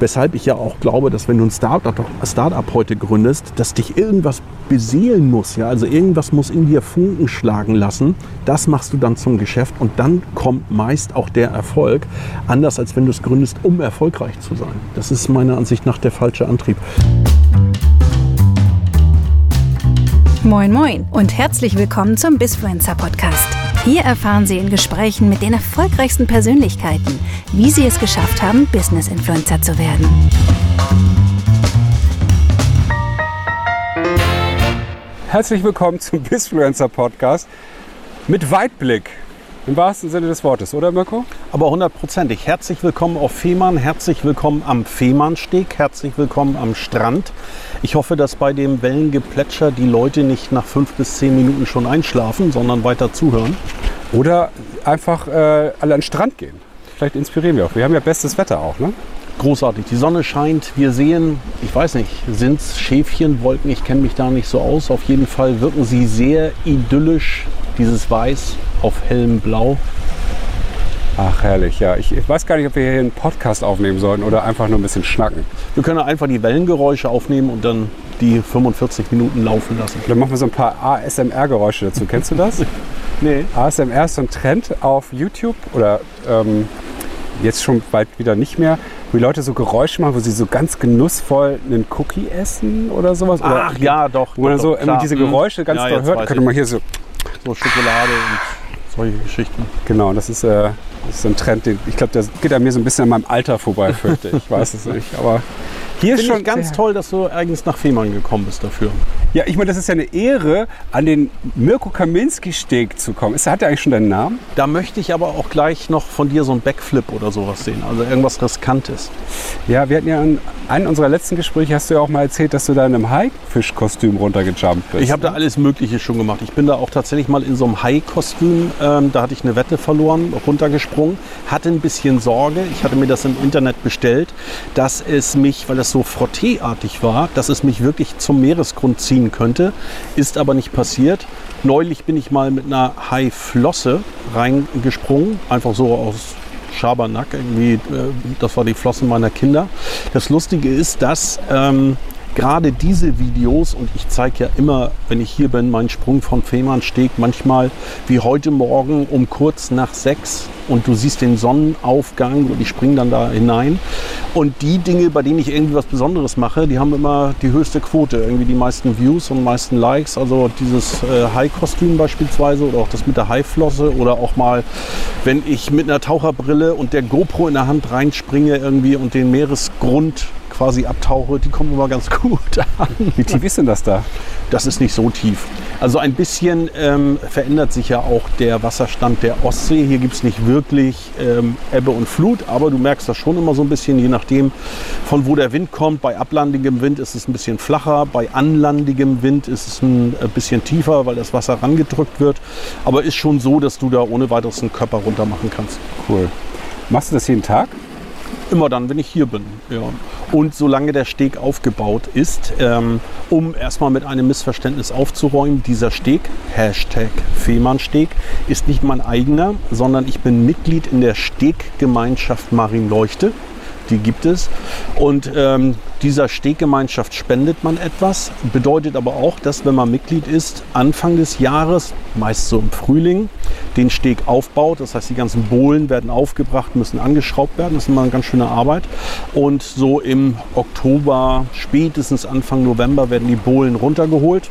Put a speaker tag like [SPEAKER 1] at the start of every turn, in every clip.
[SPEAKER 1] Weshalb ich ja auch glaube, dass wenn du ein Startup, Startup heute gründest, dass dich irgendwas beseelen muss. Ja? Also irgendwas muss in dir Funken schlagen lassen. Das machst du dann zum Geschäft und dann kommt meist auch der Erfolg. Anders als wenn du es gründest, um erfolgreich zu sein. Das ist meiner Ansicht nach der falsche Antrieb.
[SPEAKER 2] Moin Moin und herzlich willkommen zum Bisfluencer Podcast. Hier erfahren Sie in Gesprächen mit den erfolgreichsten Persönlichkeiten, wie sie es geschafft haben, Business Influencer zu werden.
[SPEAKER 3] Herzlich willkommen zum Bisfluencer Podcast mit Weitblick. Im wahrsten Sinne des Wortes, oder Mirko?
[SPEAKER 1] Aber hundertprozentig. Herzlich willkommen auf Fehmarn, herzlich willkommen am Fehmarnsteg, herzlich willkommen am Strand. Ich hoffe, dass bei dem Wellengeplätscher die Leute nicht nach fünf bis zehn Minuten schon einschlafen, sondern weiter zuhören.
[SPEAKER 3] Oder einfach äh, alle an den Strand gehen. Vielleicht inspirieren wir auch. Wir haben ja bestes Wetter auch, ne?
[SPEAKER 1] Großartig. Die Sonne scheint. Wir sehen, ich weiß nicht, sind es Schäfchenwolken? Ich kenne mich da nicht so aus. Auf jeden Fall wirken sie sehr idyllisch. Dieses Weiß auf hellem Blau.
[SPEAKER 3] Ach, herrlich, ja. Ich, ich, weiß gar nicht, ob wir hier einen Podcast aufnehmen sollten oder einfach nur ein bisschen schnacken.
[SPEAKER 1] Wir können einfach die Wellengeräusche aufnehmen und dann die 45 Minuten laufen lassen.
[SPEAKER 3] Dann machen wir so ein paar ASMR-Geräusche dazu. Kennst du das?
[SPEAKER 1] nee.
[SPEAKER 3] ASMR ist so ein Trend auf YouTube oder ähm, jetzt schon bald wieder nicht mehr, wo die Leute so Geräusche machen, wo sie so ganz genussvoll einen Cookie essen oder sowas.
[SPEAKER 1] Ach
[SPEAKER 3] oder,
[SPEAKER 1] ja, doch.
[SPEAKER 3] Wo man so
[SPEAKER 1] doch,
[SPEAKER 3] diese Geräusche ganz
[SPEAKER 1] ja,
[SPEAKER 3] doll hört, könnte man hier so.
[SPEAKER 1] So Schokolade und solche Geschichten.
[SPEAKER 3] Genau, das ist, äh, das ist ein Trend, den, ich glaube, der geht an mir so ein bisschen an meinem Alter vorbei, fürchte ich. Ich weiß es nicht. Aber
[SPEAKER 1] hier ist schon ganz toll, dass du eigens nach Fehmarn gekommen bist dafür.
[SPEAKER 3] Ja, ich meine, das ist ja eine Ehre, an den Mirko Kaminski-Steg zu kommen. Ist, hat er eigentlich schon deinen Namen?
[SPEAKER 1] Da möchte ich aber auch gleich noch von dir so einen Backflip oder sowas sehen. Also irgendwas Riskantes.
[SPEAKER 3] Ja, wir hatten ja in einem unserer letzten Gespräche, hast du ja auch mal erzählt, dass du da in einem Haifischkostüm runtergejumpt bist.
[SPEAKER 1] Ich habe da alles Mögliche schon gemacht. Ich bin da auch tatsächlich mal in so einem Hai-Kostüm, ähm, da hatte ich eine Wette verloren, runtergesprungen. Hatte ein bisschen Sorge, ich hatte mir das im Internet bestellt, dass es mich, weil das so frotteeartig war, dass es mich wirklich zum Meeresgrund ziehen könnte. Ist aber nicht passiert. Neulich bin ich mal mit einer Haiflosse reingesprungen, einfach so aus Schabernack irgendwie. Äh, das war die Flossen meiner Kinder. Das Lustige ist, dass ähm, gerade diese Videos, und ich zeige ja immer, wenn ich hier bin, meinen Sprung von Fehmarnsteg, manchmal wie heute Morgen um kurz nach sechs und du siehst den Sonnenaufgang und ich springe dann da hinein. Und die Dinge, bei denen ich irgendwie was Besonderes mache, die haben immer die höchste Quote, irgendwie die meisten Views und meisten Likes. Also dieses äh, Hai-Kostüm beispielsweise oder auch das mit der Haiflosse oder auch mal, wenn ich mit einer Taucherbrille und der GoPro in der Hand reinspringe irgendwie und den Meeresgrund quasi abtauche, die kommen immer ganz gut an.
[SPEAKER 3] Wie tief ist denn das da?
[SPEAKER 1] Das ist nicht so tief. Also ein bisschen ähm, verändert sich ja auch der Wasserstand der Ostsee. Hier gibt es nicht wirklich ähm, Ebbe und Flut, aber du merkst das schon immer so ein bisschen, je nachdem, von wo der Wind kommt. Bei ablandigem Wind ist es ein bisschen flacher, bei anlandigem Wind ist es ein äh, bisschen tiefer, weil das Wasser rangedrückt wird. Aber ist schon so, dass du da ohne weiteres einen Körper runter machen kannst.
[SPEAKER 3] Cool. Machst du das jeden Tag?
[SPEAKER 1] Immer dann, wenn ich hier bin. Ja. Und solange der Steg aufgebaut ist, ähm, um erstmal mit einem Missverständnis aufzuräumen, dieser Steg, Hashtag Fehmarnsteg, ist nicht mein eigener, sondern ich bin Mitglied in der Steggemeinschaft Marienleuchte. Die gibt es. Und ähm, dieser Steggemeinschaft spendet man etwas. Bedeutet aber auch, dass wenn man Mitglied ist, Anfang des Jahres, meist so im Frühling, den Steg aufbaut. Das heißt, die ganzen Bohlen werden aufgebracht, müssen angeschraubt werden. Das ist immer eine ganz schöne Arbeit. Und so im Oktober, spätestens Anfang November werden die Bohlen runtergeholt.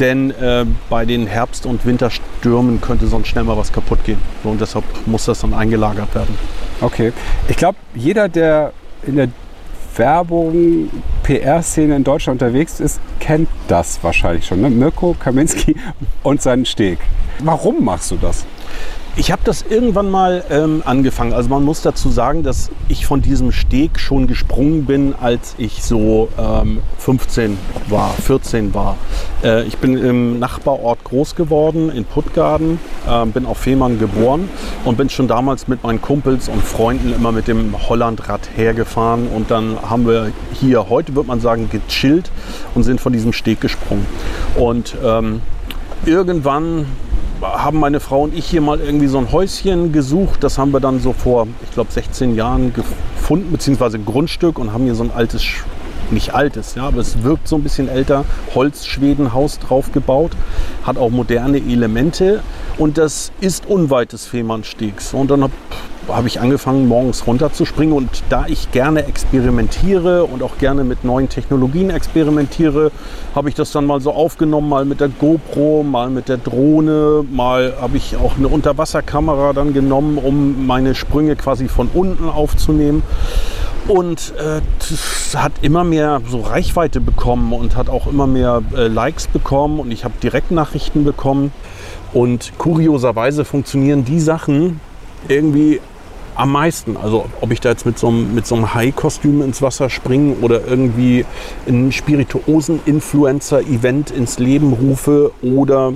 [SPEAKER 1] Denn äh, bei den Herbst- und Winterstürmen könnte sonst schnell mal was kaputt gehen. Und deshalb muss das dann eingelagert werden.
[SPEAKER 3] Okay. Ich glaube, jeder, der in der Werbung, PR-Szene in Deutschland unterwegs ist, kennt das wahrscheinlich schon. Ne? Mirko Kaminski und seinen Steg. Warum machst du das?
[SPEAKER 1] Ich habe das irgendwann mal ähm, angefangen. Also man muss dazu sagen, dass ich von diesem Steg schon gesprungen bin, als ich so ähm, 15 war, 14 war. Äh, ich bin im Nachbarort groß geworden, in Puttgarden, äh, bin auf Fehmarn geboren und bin schon damals mit meinen Kumpels und Freunden immer mit dem Hollandrad hergefahren. Und dann haben wir hier, heute würde man sagen, gechillt und sind von diesem Steg gesprungen. Und ähm, irgendwann haben meine Frau und ich hier mal irgendwie so ein Häuschen gesucht. Das haben wir dann so vor, ich glaube, 16 Jahren gefunden, beziehungsweise Grundstück und haben hier so ein altes, nicht altes, ja, aber es wirkt so ein bisschen älter, Holzschwedenhaus drauf gebaut, hat auch moderne Elemente und das ist unweit des Fehmarnstegs. Und dann habe habe ich angefangen, morgens runterzuspringen. Und da ich gerne experimentiere und auch gerne mit neuen Technologien experimentiere, habe ich das dann mal so aufgenommen, mal mit der GoPro, mal mit der Drohne, mal habe ich auch eine Unterwasserkamera dann genommen, um meine Sprünge quasi von unten aufzunehmen. Und äh, hat immer mehr so Reichweite bekommen und hat auch immer mehr äh, Likes bekommen und ich habe Direktnachrichten bekommen. Und kurioserweise funktionieren die Sachen irgendwie am meisten. Also ob ich da jetzt mit so einem, mit so einem High-Kostüm ins Wasser springe oder irgendwie ein Spirituosen-Influencer-Event ins Leben rufe oder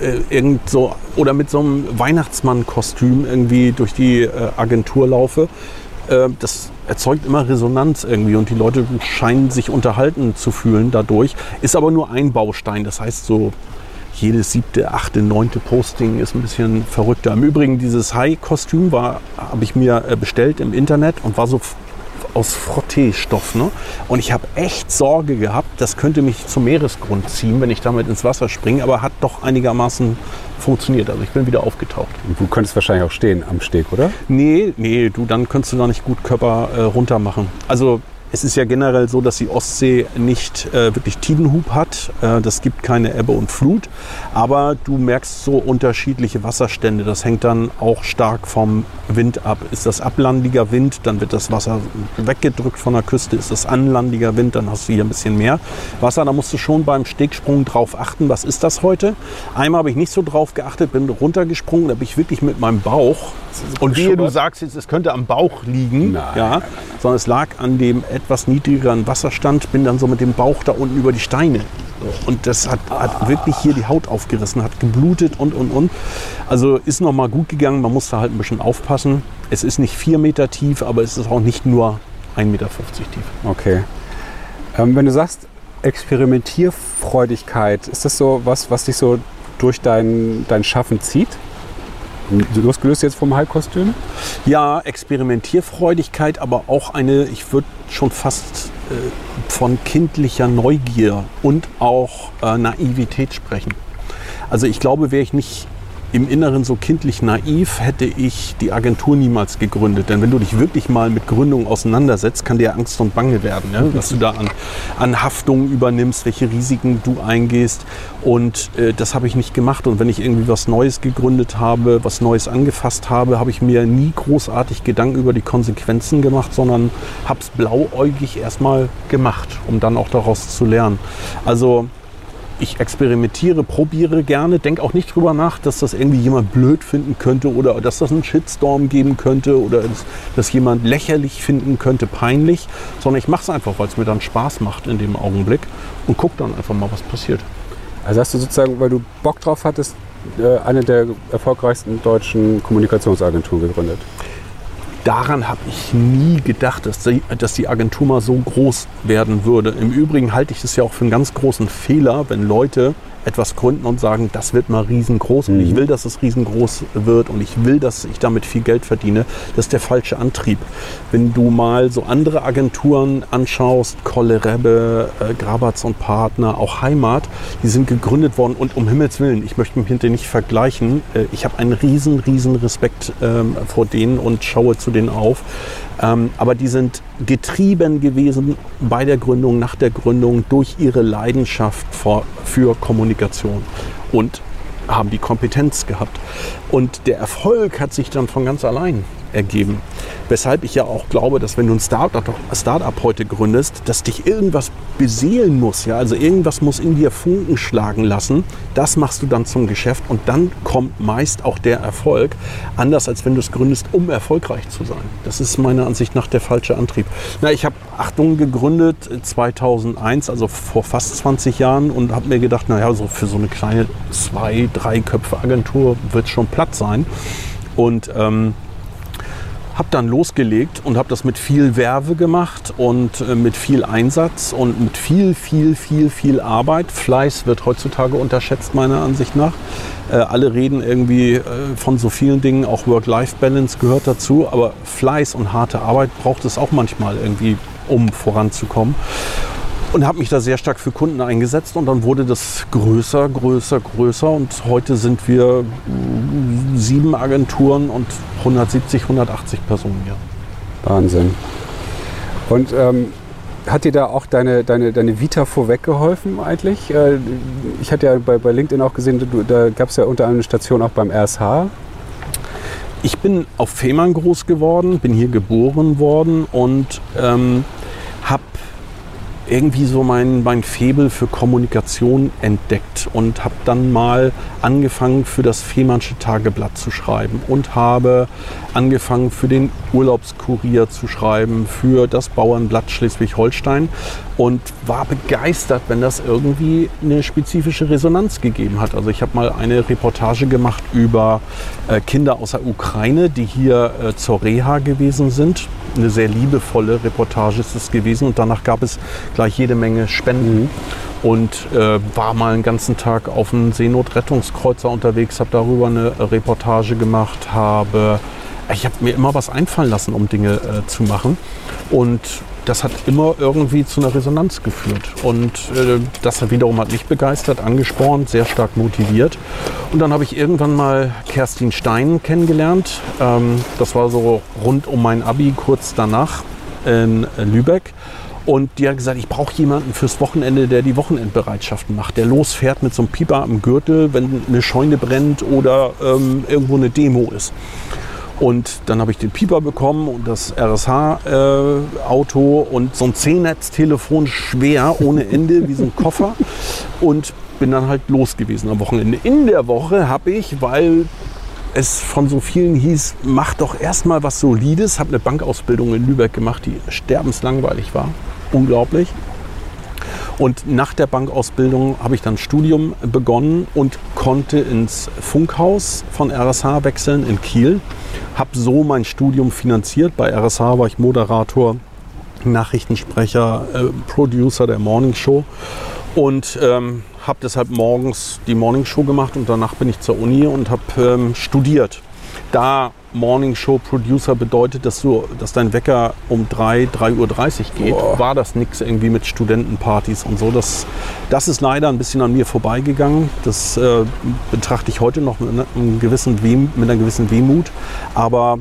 [SPEAKER 1] äh, irgend so oder mit so einem Weihnachtsmann-Kostüm irgendwie durch die äh, Agentur laufe. Äh, das erzeugt immer Resonanz irgendwie und die Leute scheinen sich unterhalten zu fühlen dadurch. Ist aber nur ein Baustein. Das heißt so jedes siebte, achte, neunte Posting ist ein bisschen verrückter. Im Übrigen, dieses High-Kostüm habe ich mir äh, bestellt im Internet und war so aus Frotteestoff. Ne? Und ich habe echt Sorge gehabt, das könnte mich zum Meeresgrund ziehen, wenn ich damit ins Wasser springe, aber hat doch einigermaßen funktioniert. Also ich bin wieder aufgetaucht.
[SPEAKER 3] Und du könntest wahrscheinlich auch stehen am Steg, oder?
[SPEAKER 1] Nee, nee, du, dann könntest du da nicht gut Körper äh, runter machen. Also es ist ja generell so, dass die Ostsee nicht äh, wirklich Tidenhub hat. Äh, das gibt keine Ebbe und Flut. Aber du merkst so unterschiedliche Wasserstände. Das hängt dann auch stark vom Wind ab. Ist das ablandiger Wind, dann wird das Wasser weggedrückt von der Küste. Ist das anlandiger Wind, dann hast du hier ein bisschen mehr Wasser. Da musst du schon beim Stegsprung drauf achten. Was ist das heute? Einmal habe ich nicht so drauf geachtet, bin runtergesprungen. Da bin ich wirklich mit meinem Bauch. Und wie du sagst jetzt, es könnte am Bauch liegen.
[SPEAKER 3] Nein,
[SPEAKER 1] ja,
[SPEAKER 3] nein, nein,
[SPEAKER 1] sondern es lag an dem etwas niedrigeren Wasserstand, bin dann so mit dem Bauch da unten über die Steine. Und das hat, hat wirklich hier die Haut aufgerissen, hat geblutet und, und, und. Also ist noch mal gut gegangen, man muss da halt ein bisschen aufpassen. Es ist nicht vier Meter tief, aber es ist auch nicht nur 1,50 Meter tief.
[SPEAKER 3] Okay. Ähm, wenn du sagst, Experimentierfreudigkeit, ist das so was, was dich so durch dein, dein Schaffen zieht? Losgelöst jetzt vom High-Kostüm?
[SPEAKER 1] Ja, Experimentierfreudigkeit, aber auch eine, ich würde schon fast von kindlicher Neugier und auch äh, Naivität sprechen. Also ich glaube, wäre ich nicht im Inneren so kindlich naiv, hätte ich die Agentur niemals gegründet. Denn wenn du dich wirklich mal mit Gründung auseinandersetzt, kann dir Angst und Bange werden, ja? was du da an, an Haftung übernimmst, welche Risiken du eingehst. Und äh, das habe ich nicht gemacht. Und wenn ich irgendwie was Neues gegründet habe, was Neues angefasst habe, habe ich mir nie großartig Gedanken über die Konsequenzen gemacht, sondern habe es blauäugig erstmal gemacht, um dann auch daraus zu lernen. Also ich experimentiere, probiere gerne, denke auch nicht drüber nach, dass das irgendwie jemand blöd finden könnte oder dass das einen Shitstorm geben könnte oder dass, dass jemand lächerlich finden könnte, peinlich, sondern ich mache es einfach, weil es mir dann Spaß macht in dem Augenblick und gucke dann einfach mal, was passiert.
[SPEAKER 3] Also hast du sozusagen, weil du Bock drauf hattest, äh, eine der erfolgreichsten deutschen Kommunikationsagenturen gegründet?
[SPEAKER 1] Daran habe ich nie gedacht, dass die, dass die Agentur mal so groß werden würde. Im Übrigen halte ich es ja auch für einen ganz großen Fehler, wenn Leute etwas gründen und sagen, das wird mal riesengroß und ich
[SPEAKER 3] Mhm.
[SPEAKER 1] will, dass es riesengroß wird und ich will, dass ich damit viel Geld verdiene. Das ist der falsche Antrieb. Wenn du mal so andere Agenturen anschaust, Kolle Rebbe, äh, Grabatz und Partner, auch Heimat, die sind gegründet worden und um Himmels Willen, ich möchte mich mit denen nicht vergleichen. Äh, ich habe einen riesen, riesen Respekt ähm, vor denen und schaue zu denen auf. Ähm, aber die sind getrieben gewesen bei der Gründung, nach der Gründung durch ihre Leidenschaft vor, für Kommunikation und haben die Kompetenz gehabt. Und der Erfolg hat sich dann von ganz allein ergeben. Weshalb ich ja auch glaube, dass wenn du ein Startup, Startup heute gründest, dass dich irgendwas beseelen muss. Ja? Also irgendwas muss in dir Funken schlagen lassen. Das machst du dann zum Geschäft und dann kommt meist auch der Erfolg. Anders als wenn du es gründest, um erfolgreich zu sein. Das ist meiner Ansicht nach der falsche Antrieb. Na, ich habe Achtung gegründet 2001, also vor fast 20 Jahren und habe mir gedacht, naja, so für so eine kleine zwei, drei Köpfe Agentur wird schon Platz sein. Und ähm, Habe dann losgelegt und habe das mit viel Werbe gemacht und äh, mit viel Einsatz und mit viel, viel, viel, viel Arbeit. Fleiß wird heutzutage unterschätzt, meiner Ansicht nach. Äh, alle reden irgendwie äh, von so vielen Dingen, auch Work-Life-Balance gehört dazu, aber Fleiß und harte Arbeit braucht es auch manchmal irgendwie, um voranzukommen und habe mich da sehr stark für Kunden eingesetzt und dann wurde das größer, größer, größer und heute sind wir sieben Agenturen und 170, 180 Personen hier.
[SPEAKER 3] Wahnsinn. Und ähm, hat dir da auch deine, deine, deine Vita vorweggeholfen eigentlich? Äh, ich hatte ja bei, bei LinkedIn auch gesehen, du, da gab es ja unter anderem eine Station auch beim RSH.
[SPEAKER 1] Ich bin auf Fehmarn groß geworden, bin hier geboren worden und ähm, irgendwie so mein, mein Febel für Kommunikation entdeckt und habe dann mal angefangen für das Fehmarnsche Tageblatt zu schreiben und habe angefangen für den Urlaubskurier zu schreiben, für das Bauernblatt Schleswig-Holstein und war begeistert, wenn das irgendwie eine spezifische Resonanz gegeben hat. Also ich habe mal eine Reportage gemacht über äh, Kinder aus der Ukraine, die hier äh, zur Reha gewesen sind. Eine sehr liebevolle Reportage ist es gewesen und danach gab es gleich jede Menge Spenden. Mhm und äh, war mal einen ganzen Tag auf einem Seenotrettungskreuzer unterwegs, habe darüber eine Reportage gemacht, habe ich habe mir immer was einfallen lassen, um Dinge äh, zu machen und das hat immer irgendwie zu einer Resonanz geführt. Und äh, das wiederum hat mich begeistert, angespornt, sehr stark motiviert. Und dann habe ich irgendwann mal Kerstin Stein kennengelernt. Ähm, das war so rund um mein Abi, kurz danach in Lübeck. Und die hat gesagt, ich brauche jemanden fürs Wochenende, der die Wochenendbereitschaften macht, der losfährt mit so einem Pieper am Gürtel, wenn eine Scheune brennt oder ähm, irgendwo eine Demo ist. Und dann habe ich den Pieper bekommen und das RSH-Auto äh, und so ein C-Netz-Telefon schwer, ohne Ende, wie so ein Koffer. Und bin dann halt los gewesen am Wochenende. In der Woche habe ich, weil es von so vielen hieß, mach doch erstmal was Solides, habe eine Bankausbildung in Lübeck gemacht, die sterbenslangweilig war. Unglaublich. Und nach der Bankausbildung habe ich dann Studium begonnen und konnte ins Funkhaus von RSH wechseln in Kiel. Habe so mein Studium finanziert. Bei RSH war ich Moderator, Nachrichtensprecher, äh, Producer der Morning Show und ähm, habe deshalb morgens die Morning Show gemacht und danach bin ich zur Uni und habe ähm, studiert. Da Morning Show Producer bedeutet, dass, du, dass dein Wecker um 3, 3.30 Uhr geht, Boah. war das nichts irgendwie mit Studentenpartys und so. Das, das ist leider ein bisschen an mir vorbeigegangen. Das äh, betrachte ich heute noch mit, einem gewissen Weh, mit einer gewissen Wehmut. Aber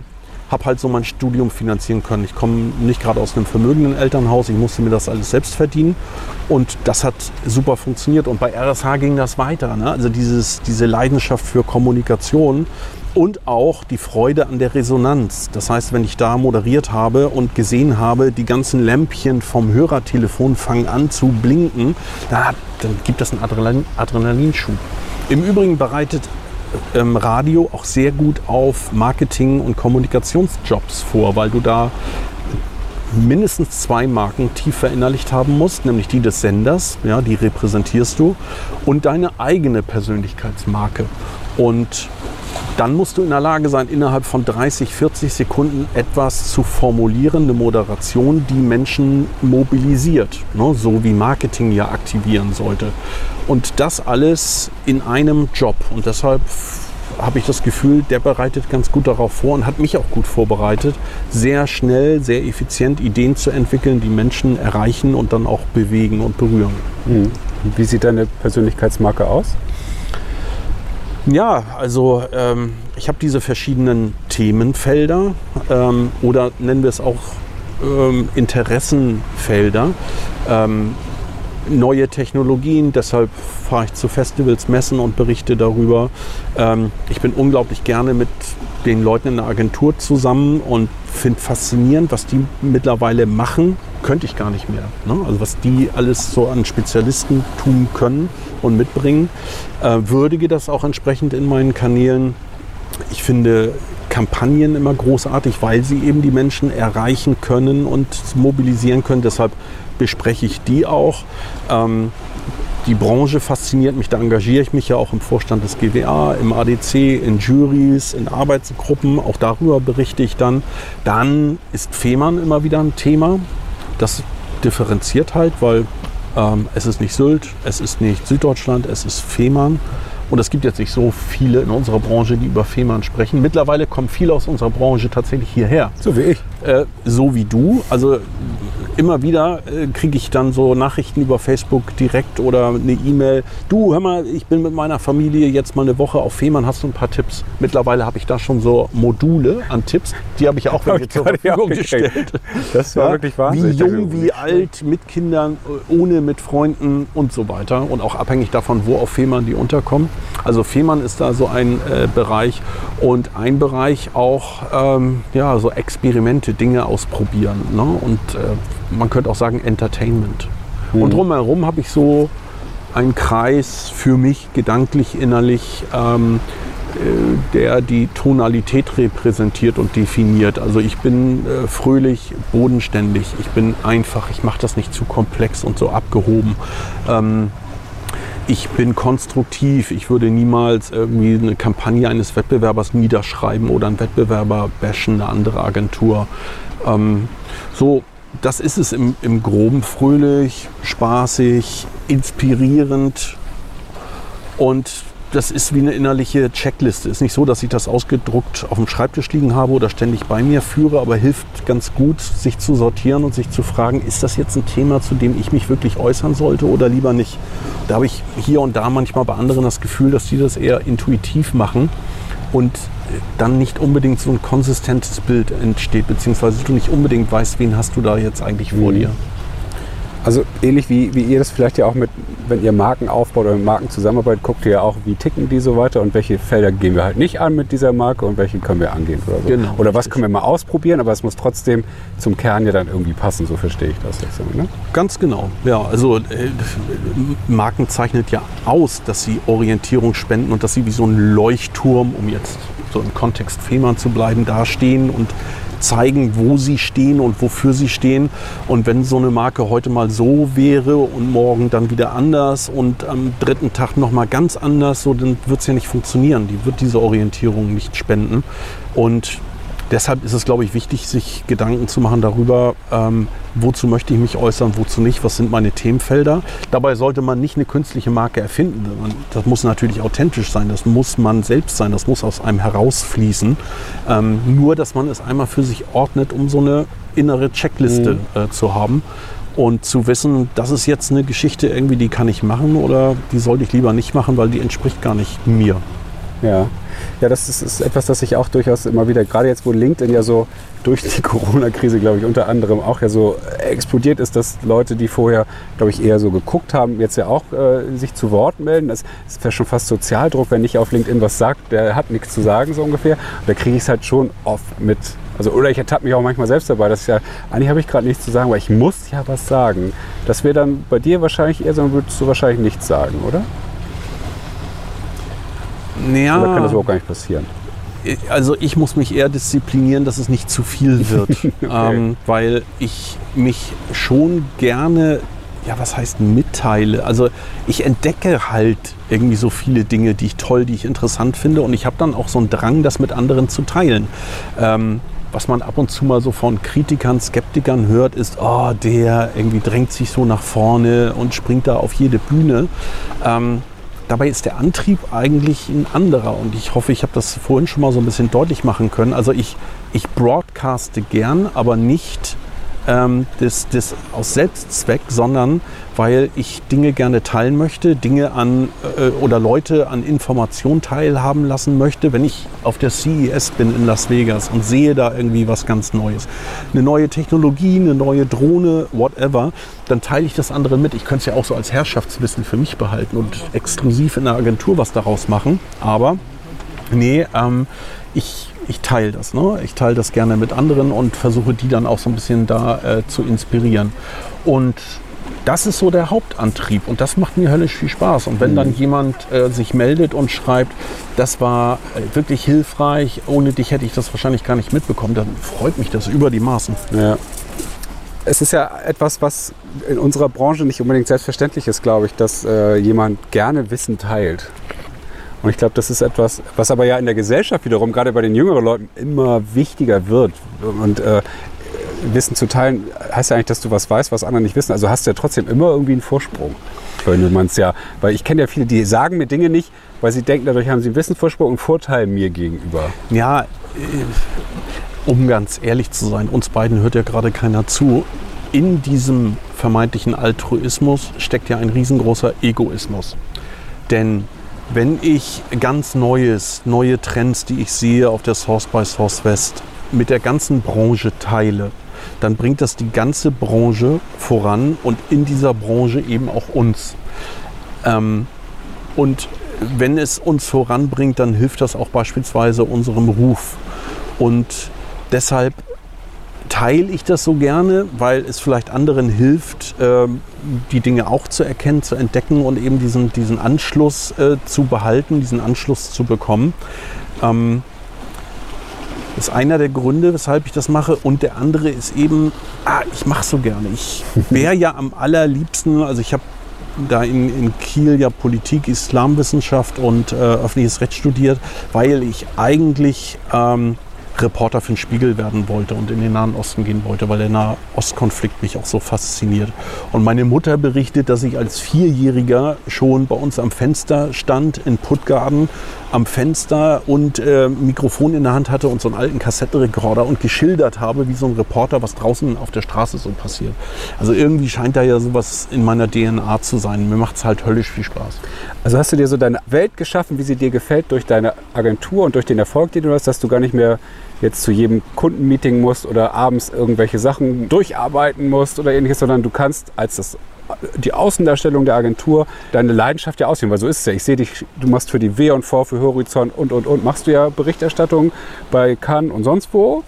[SPEAKER 1] habe halt so mein Studium finanzieren können. Ich komme nicht gerade aus einem vermögenden Elternhaus, ich musste mir das alles selbst verdienen und das hat super funktioniert. Und bei RSH ging das weiter. Ne? Also dieses, diese Leidenschaft für Kommunikation und auch die Freude an der Resonanz. Das heißt, wenn ich da moderiert habe und gesehen habe, die ganzen Lämpchen vom Hörertelefon fangen an zu blinken, dann, dann gibt das einen Adrenalin, Adrenalinschub. Im Übrigen bereitet ähm, Radio auch sehr gut auf Marketing- und Kommunikationsjobs vor, weil du da mindestens zwei Marken tief verinnerlicht haben musst, nämlich die des Senders, ja, die repräsentierst du, und deine eigene Persönlichkeitsmarke. Und dann musst du in der Lage sein, innerhalb von 30, 40 Sekunden etwas zu formulieren, eine Moderation, die Menschen mobilisiert, ne? so wie Marketing ja aktivieren sollte. Und das alles in einem Job. Und deshalb habe ich das Gefühl, der bereitet ganz gut darauf vor und hat mich auch gut vorbereitet, sehr schnell, sehr effizient Ideen zu entwickeln, die Menschen erreichen und dann auch bewegen und berühren.
[SPEAKER 3] Mhm. Wie sieht deine Persönlichkeitsmarke aus?
[SPEAKER 1] Ja, also ähm, ich habe diese verschiedenen Themenfelder ähm, oder nennen wir es auch ähm, Interessenfelder. Neue Technologien, deshalb fahre ich zu Festivals, Messen und berichte darüber. Ähm, ich bin unglaublich gerne mit den Leuten in der Agentur zusammen und finde faszinierend, was die mittlerweile machen, könnte ich gar nicht mehr. Ne? Also was die alles so an Spezialisten tun können und mitbringen. Äh, würdige das auch entsprechend in meinen Kanälen. Ich finde Kampagnen immer großartig, weil sie eben die Menschen erreichen können und mobilisieren können. Deshalb bespreche ich die auch. Ähm, die Branche fasziniert mich, da engagiere ich mich ja auch im Vorstand des GWA, im ADC, in Juries, in Arbeitsgruppen, auch darüber berichte ich dann. Dann ist Fehmarn immer wieder ein Thema. Das differenziert halt, weil ähm, es ist nicht Sylt, es ist nicht Süddeutschland, es ist Fehmarn. Und es gibt jetzt nicht so viele in unserer Branche, die über Fehmarn sprechen. Mittlerweile kommen viele aus unserer Branche tatsächlich hierher.
[SPEAKER 3] So wie ich.
[SPEAKER 1] Äh, so wie du. Also immer wieder äh, kriege ich dann so Nachrichten über Facebook direkt oder eine E-Mail. Du, hör mal, ich bin mit meiner Familie jetzt mal eine Woche auf Fehmarn, hast du ein paar Tipps? Mittlerweile habe ich da schon so Module an Tipps. Die habe ich auch welche zur Verfügung gestellt.
[SPEAKER 3] Das war
[SPEAKER 1] Ja,
[SPEAKER 3] wirklich wahnsinnig.
[SPEAKER 1] Wie jung, wie alt, mit Kindern, ohne, mit Freunden und so weiter. Und auch abhängig davon, wo auf Fehmarn die unterkommen. Also Fehmarn ist da so ein äh, Bereich und ein Bereich auch, ähm, ja, so Experimente, Dinge ausprobieren. Ne? Und äh, man könnte auch sagen Entertainment. Und drumherum habe ich so einen Kreis für mich gedanklich, innerlich, ähm, äh, der die Tonalität repräsentiert und definiert. Also ich bin äh, fröhlich, bodenständig, ich bin einfach, ich mache das nicht zu komplex und so abgehoben. Ähm, ich bin konstruktiv, ich würde niemals irgendwie eine Kampagne eines Wettbewerbers niederschreiben oder einen Wettbewerber bashen, eine andere Agentur. Ähm, so, das ist es im, im Groben fröhlich, spaßig, inspirierend und das ist wie eine innerliche Checkliste. Ist nicht so, dass ich das ausgedruckt auf dem Schreibtisch liegen habe oder ständig bei mir führe, aber hilft ganz gut, sich zu sortieren und sich zu fragen, ist das jetzt ein Thema, zu dem ich mich wirklich äußern sollte oder lieber nicht? Da habe ich hier und da manchmal bei anderen das Gefühl, dass die das eher intuitiv machen und dann nicht unbedingt so ein konsistentes Bild entsteht, beziehungsweise du nicht unbedingt weißt, wen hast du da jetzt eigentlich vor
[SPEAKER 3] Mhm.
[SPEAKER 1] dir.
[SPEAKER 3] Also ähnlich wie, wie ihr das vielleicht ja auch mit, wenn ihr Marken aufbaut oder mit Marken zusammenarbeitet, guckt ihr ja auch, wie ticken die so weiter und welche Felder gehen wir halt nicht an mit dieser Marke und welche können wir angehen oder so.
[SPEAKER 1] Genau,
[SPEAKER 3] oder was können wir mal ausprobieren, aber es muss trotzdem zum Kern ja dann irgendwie passen, so verstehe ich das jetzt. Ne?
[SPEAKER 1] Ganz genau. Ja, also äh, Marken zeichnet ja aus, dass sie Orientierung spenden und dass sie wie so ein Leuchtturm, um jetzt so im Kontext Fehmarn zu bleiben, dastehen und zeigen, wo sie stehen und wofür sie stehen. Und wenn so eine Marke heute mal so wäre und morgen dann wieder anders und am dritten Tag noch mal ganz anders, so dann wird es ja nicht funktionieren. Die wird diese Orientierung nicht spenden. Und deshalb ist es, glaube ich, wichtig, sich Gedanken zu machen darüber, ähm, wozu möchte ich mich äußern, wozu nicht, was sind meine Themenfelder. Dabei sollte man nicht eine künstliche Marke erfinden. Das muss natürlich authentisch sein, das muss man selbst sein, das muss aus einem herausfließen. Ähm, nur, dass man es einmal für sich ordnet, um so eine innere Checkliste äh, zu haben. Und zu wissen, das ist jetzt eine Geschichte irgendwie, die kann ich machen oder die sollte ich lieber nicht machen, weil die entspricht gar nicht mir.
[SPEAKER 3] Ja. Ja, das ist, ist etwas, das ich auch durchaus immer wieder, gerade jetzt, wo LinkedIn ja so durch die Corona-Krise, glaube ich, unter anderem auch ja so explodiert ist, dass Leute, die vorher, glaube ich, eher so geguckt haben, jetzt ja auch äh, sich zu Wort melden. Das ist ja schon fast Sozialdruck, wenn ich auf LinkedIn was sagt, der hat nichts zu sagen, so ungefähr. Und da kriege ich es halt schon oft mit. Also, oder ich ertappe mich auch manchmal selbst dabei, dass ich ja, eigentlich habe ich gerade nichts zu sagen, weil ich muss ja was sagen. Das wäre dann bei dir wahrscheinlich eher so, dann würdest du wahrscheinlich nichts sagen, oder?
[SPEAKER 1] Ja.
[SPEAKER 3] Oder kann das überhaupt gar nicht passieren?
[SPEAKER 1] Also ich muss mich eher disziplinieren, dass es nicht zu viel wird, ähm, weil ich mich schon gerne, ja was heißt mitteile. Also ich entdecke halt irgendwie so viele Dinge, die ich toll, die ich interessant finde und ich habe dann auch so einen Drang, das mit anderen zu teilen. Ähm, was man ab und zu mal so von Kritikern, Skeptikern hört, ist, oh, der irgendwie drängt sich so nach vorne und springt da auf jede Bühne. Ähm, Dabei ist der Antrieb eigentlich ein anderer und ich hoffe, ich habe das vorhin schon mal so ein bisschen deutlich machen können. Also ich, ich broadcaste gern, aber nicht ähm, das, das aus Selbstzweck, sondern weil ich Dinge gerne teilen möchte, Dinge an äh, oder Leute an Informationen teilhaben lassen möchte. Wenn ich auf der CES bin in Las Vegas und sehe da irgendwie was ganz Neues, eine neue Technologie, eine neue Drohne, whatever, dann teile ich das anderen mit. Ich könnte es ja auch so als Herrschaftswissen für mich behalten und exklusiv in der Agentur was daraus machen. Aber nee, ähm, ich, ich teile das. Ne? Ich teile das gerne mit anderen und versuche die dann auch so ein bisschen da äh, zu inspirieren. Und das ist so der Hauptantrieb und das macht mir höllisch viel Spaß. Und wenn dann jemand äh, sich meldet und schreibt, das war äh, wirklich hilfreich, ohne dich hätte ich das wahrscheinlich gar nicht mitbekommen, dann freut mich das über die Maßen.
[SPEAKER 3] Ja. es ist ja etwas, was in unserer Branche nicht unbedingt selbstverständlich ist, glaube ich, dass äh, jemand gerne Wissen teilt. Und ich glaube, das ist etwas, was aber ja in der Gesellschaft wiederum, gerade bei den jüngeren Leuten, immer wichtiger wird. Und äh, Wissen zu teilen heißt ja eigentlich, dass du was weißt, was andere nicht wissen. Also hast du ja trotzdem immer irgendwie einen Vorsprung. Wenn man es ja, weil ich kenne ja viele, die sagen mir Dinge nicht, weil sie denken, dadurch haben sie einen Wissensvorsprung und Vorteil mir gegenüber.
[SPEAKER 1] Ja, äh, um ganz ehrlich zu sein, uns beiden hört ja gerade keiner zu. In diesem vermeintlichen Altruismus steckt ja ein riesengroßer Egoismus. Denn wenn ich ganz Neues, neue Trends, die ich sehe auf der Source by Source West, mit der ganzen Branche teile, dann bringt das die ganze Branche voran und in dieser Branche eben auch uns. Ähm, und wenn es uns voranbringt, dann hilft das auch beispielsweise unserem Ruf. Und deshalb teile ich das so gerne, weil es vielleicht anderen hilft, ähm, die Dinge auch zu erkennen, zu entdecken und eben diesen, diesen Anschluss äh, zu behalten, diesen Anschluss zu bekommen. Ähm, das ist einer der Gründe, weshalb ich das mache. Und der andere ist eben, ah, ich mache so gerne. Ich wäre ja am allerliebsten, also ich habe da in, in, Kiel ja Politik, Islamwissenschaft und äh, öffentliches Recht studiert, weil ich eigentlich ähm, Reporter für den Spiegel werden wollte und in den Nahen Osten gehen wollte, weil der Nahostkonflikt mich auch so fasziniert. Und meine Mutter berichtet, dass ich als Vierjähriger schon bei uns am Fenster stand in Puttgarden, am Fenster und äh, Mikrofon in der Hand hatte und so einen alten Kassettenrekorder und geschildert habe, wie so ein Reporter, was draußen auf der Straße so passiert. Also irgendwie scheint da ja sowas in meiner DNA zu sein. Mir macht es halt höllisch viel Spaß.
[SPEAKER 3] Also hast du dir so deine Welt geschaffen, wie sie dir gefällt, durch deine Agentur und durch den Erfolg, den du hast, dass du gar nicht mehr jetzt zu jedem Kundenmeeting musst oder abends irgendwelche Sachen durcharbeiten musst oder ähnliches, sondern du kannst als das die Außendarstellung der Agentur deine Leidenschaft ja aussehen, weil so ist es ja. Ich sehe dich, du machst für die W&V, für Horizont und, und, und, machst du ja Berichterstattung bei Cannes und sonst wo.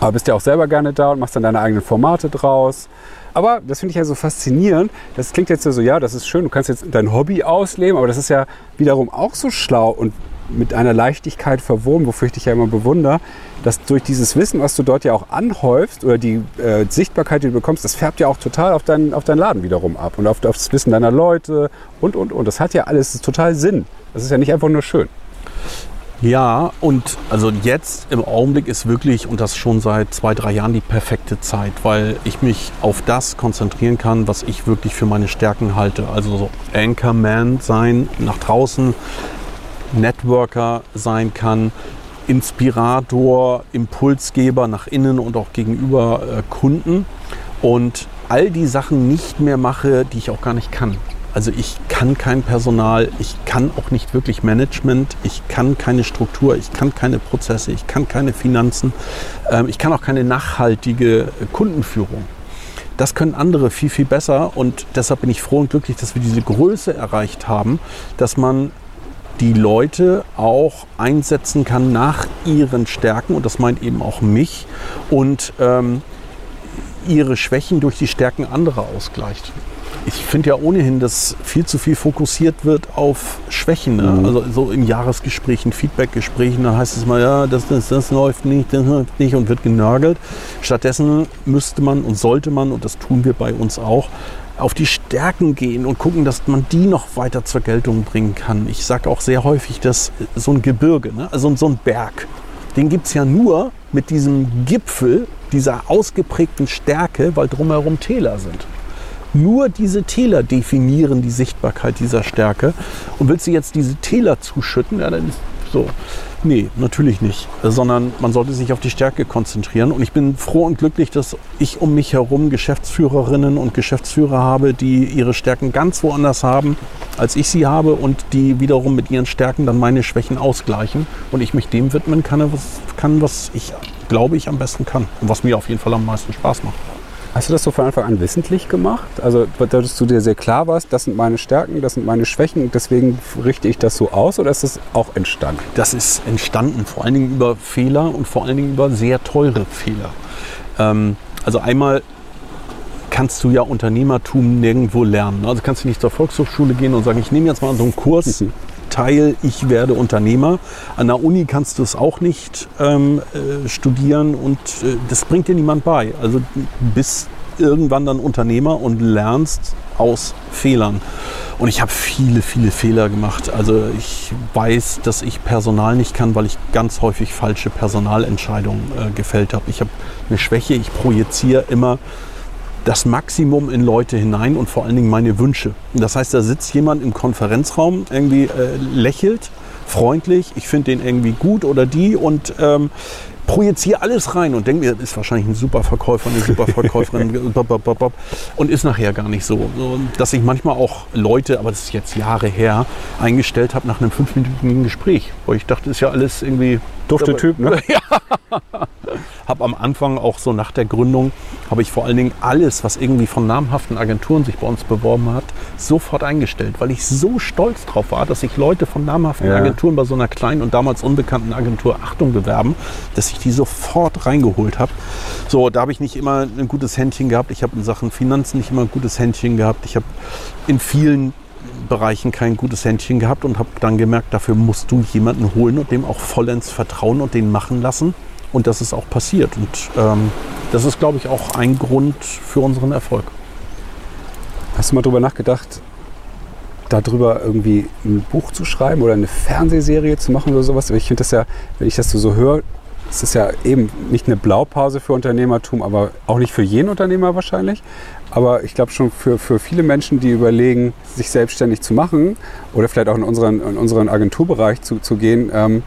[SPEAKER 3] Aber bist ja auch selber gerne da und machst dann deine eigenen Formate draus. Aber das finde ich ja so faszinierend. Das klingt jetzt so, ja, das ist schön, du kannst jetzt dein Hobby ausleben, aber das ist ja wiederum auch so schlau und mit einer Leichtigkeit verwoben, wofür ich dich ja immer bewundere, dass durch dieses Wissen, was du dort ja auch anhäufst oder die äh, Sichtbarkeit, die du bekommst, das färbt ja auch total auf, dein, auf deinen Laden wiederum ab und auf, auf das Wissen deiner Leute und, und, und. Das hat ja alles total Sinn. Das ist ja nicht einfach nur schön.
[SPEAKER 1] Ja, und also jetzt im Augenblick ist wirklich, und das schon seit zwei, drei Jahren, die perfekte Zeit, weil ich mich auf das konzentrieren kann, was ich wirklich für meine Stärken halte. Also so Anchorman sein, nach draußen Networker sein kann, Inspirator, Impulsgeber nach innen und auch gegenüber äh, Kunden und all die Sachen nicht mehr mache, die ich auch gar nicht kann. Also ich kann kein Personal, ich kann auch nicht wirklich Management, ich kann keine Struktur, ich kann keine Prozesse, ich kann keine Finanzen, ähm, ich kann auch keine nachhaltige Kundenführung. Das können andere viel, viel besser und deshalb bin ich froh und glücklich, dass wir diese Größe erreicht haben, dass man die Leute auch einsetzen kann nach ihren Stärken, und das meint eben auch mich, und ähm, ihre Schwächen durch die Stärken anderer ausgleicht. Ich finde ja ohnehin, dass viel zu viel fokussiert wird auf Schwächen. Ne? Mhm. Also so in Jahresgesprächen, Feedbackgesprächen, da heißt es mal, ja, das, das, das läuft nicht, das läuft nicht und wird genörgelt. Stattdessen müsste man und sollte man, und das tun wir bei uns auch, auf die Stärken gehen und gucken, dass man die noch weiter zur Geltung bringen kann. Ich sage auch sehr häufig, dass so ein Gebirge, ne? also so ein Berg, den gibt es ja nur mit diesem Gipfel dieser ausgeprägten Stärke, weil drumherum Täler sind. Nur diese Täler definieren die Sichtbarkeit dieser Stärke. Und willst du jetzt diese Täler zuschütten, ja, dann so. Nee, natürlich nicht. Sondern man sollte sich auf die Stärke konzentrieren. Und ich bin froh und glücklich, dass ich um mich herum Geschäftsführerinnen und Geschäftsführer habe, die ihre Stärken ganz woanders haben, als ich sie habe und die wiederum mit ihren Stärken dann meine Schwächen ausgleichen und ich mich dem widmen kann, was, kann, was ich glaube ich am besten kann und was mir auf jeden Fall am meisten Spaß macht.
[SPEAKER 3] Hast du das so von Anfang an wissentlich gemacht? Also, dass du dir sehr klar warst, das sind meine Stärken, das sind meine Schwächen, deswegen richte ich das so aus oder ist das auch entstanden?
[SPEAKER 1] Das ist entstanden, vor allen Dingen über Fehler und vor allen Dingen über sehr teure Fehler. Ähm, also einmal kannst du ja Unternehmertum nirgendwo lernen. Also kannst du nicht zur Volkshochschule gehen und sagen, ich nehme jetzt mal so einen Kurs, mhm. Teil, ich werde Unternehmer. An der Uni kannst du es auch nicht ähm, äh, studieren und äh, das bringt dir niemand bei. Also bis irgendwann dann Unternehmer und lernst aus Fehlern. Und ich habe viele, viele Fehler gemacht. Also ich weiß, dass ich Personal nicht kann, weil ich ganz häufig falsche Personalentscheidungen äh, gefällt habe. Ich habe eine Schwäche, ich projiziere immer das Maximum in Leute hinein und vor allen Dingen meine Wünsche. Das heißt, da sitzt jemand im Konferenzraum, irgendwie äh, lächelt, freundlich, ich finde den irgendwie gut oder die und ähm, projiziere alles rein und denke mir, das ist wahrscheinlich ein super Verkäufer, eine super Verkäuferin und ist nachher gar nicht so. Dass ich manchmal auch Leute, aber das ist jetzt Jahre her, eingestellt habe nach einem fünfminütigen Gespräch, wo ich dachte, ist ja alles irgendwie
[SPEAKER 3] Dufte Typ, ne?
[SPEAKER 1] ja. habe am Anfang auch so nach der Gründung, habe ich vor allen Dingen alles, was irgendwie von namhaften Agenturen sich bei uns beworben hat, sofort eingestellt, weil ich so stolz drauf war, dass sich Leute von namhaften ja. Agenturen bei so einer kleinen und damals unbekannten Agentur Achtung bewerben, dass ich die sofort reingeholt habe. So, da habe ich nicht immer ein gutes Händchen gehabt. Ich habe in Sachen Finanzen nicht immer ein gutes Händchen gehabt. Ich habe in vielen Bereichen kein gutes Händchen gehabt und habe dann gemerkt, dafür musst du jemanden holen und dem auch vollends vertrauen und den machen lassen. Und das ist auch passiert. Und ähm, das ist, glaube ich, auch ein Grund für unseren Erfolg.
[SPEAKER 3] Hast du mal darüber nachgedacht, darüber irgendwie ein Buch zu schreiben oder eine Fernsehserie zu machen oder sowas? Ich finde das ja, wenn ich das so höre, es ist ja eben nicht eine Blaupause für Unternehmertum, aber auch nicht für jeden Unternehmer wahrscheinlich. Aber ich glaube schon für, für viele Menschen, die überlegen, sich selbstständig zu machen oder vielleicht auch in unseren, in unseren Agenturbereich zu, zu gehen. Ähm,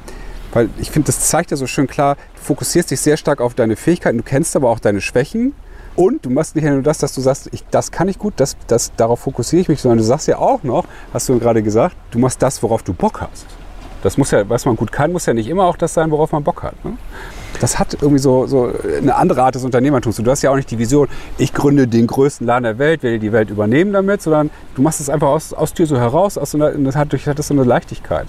[SPEAKER 3] weil ich finde, das zeigt ja so schön klar, du fokussierst dich sehr stark auf deine Fähigkeiten, du kennst aber auch deine Schwächen. Und du machst nicht nur das, dass du sagst, ich, das kann ich gut, das, das, darauf fokussiere ich mich, sondern du sagst ja auch noch, hast du gerade gesagt, du machst das, worauf du Bock hast. Das muss ja, was man gut kann, muss ja nicht immer auch das sein, worauf man Bock hat. Ne? Das hat irgendwie so, so eine andere Art des Unternehmertums. Du hast ja auch nicht die Vision, ich gründe den größten Laden der Welt, will die Welt übernehmen damit, sondern du machst es einfach aus, aus Tür so heraus, aus so einer, das hat, das hat so eine Leichtigkeit.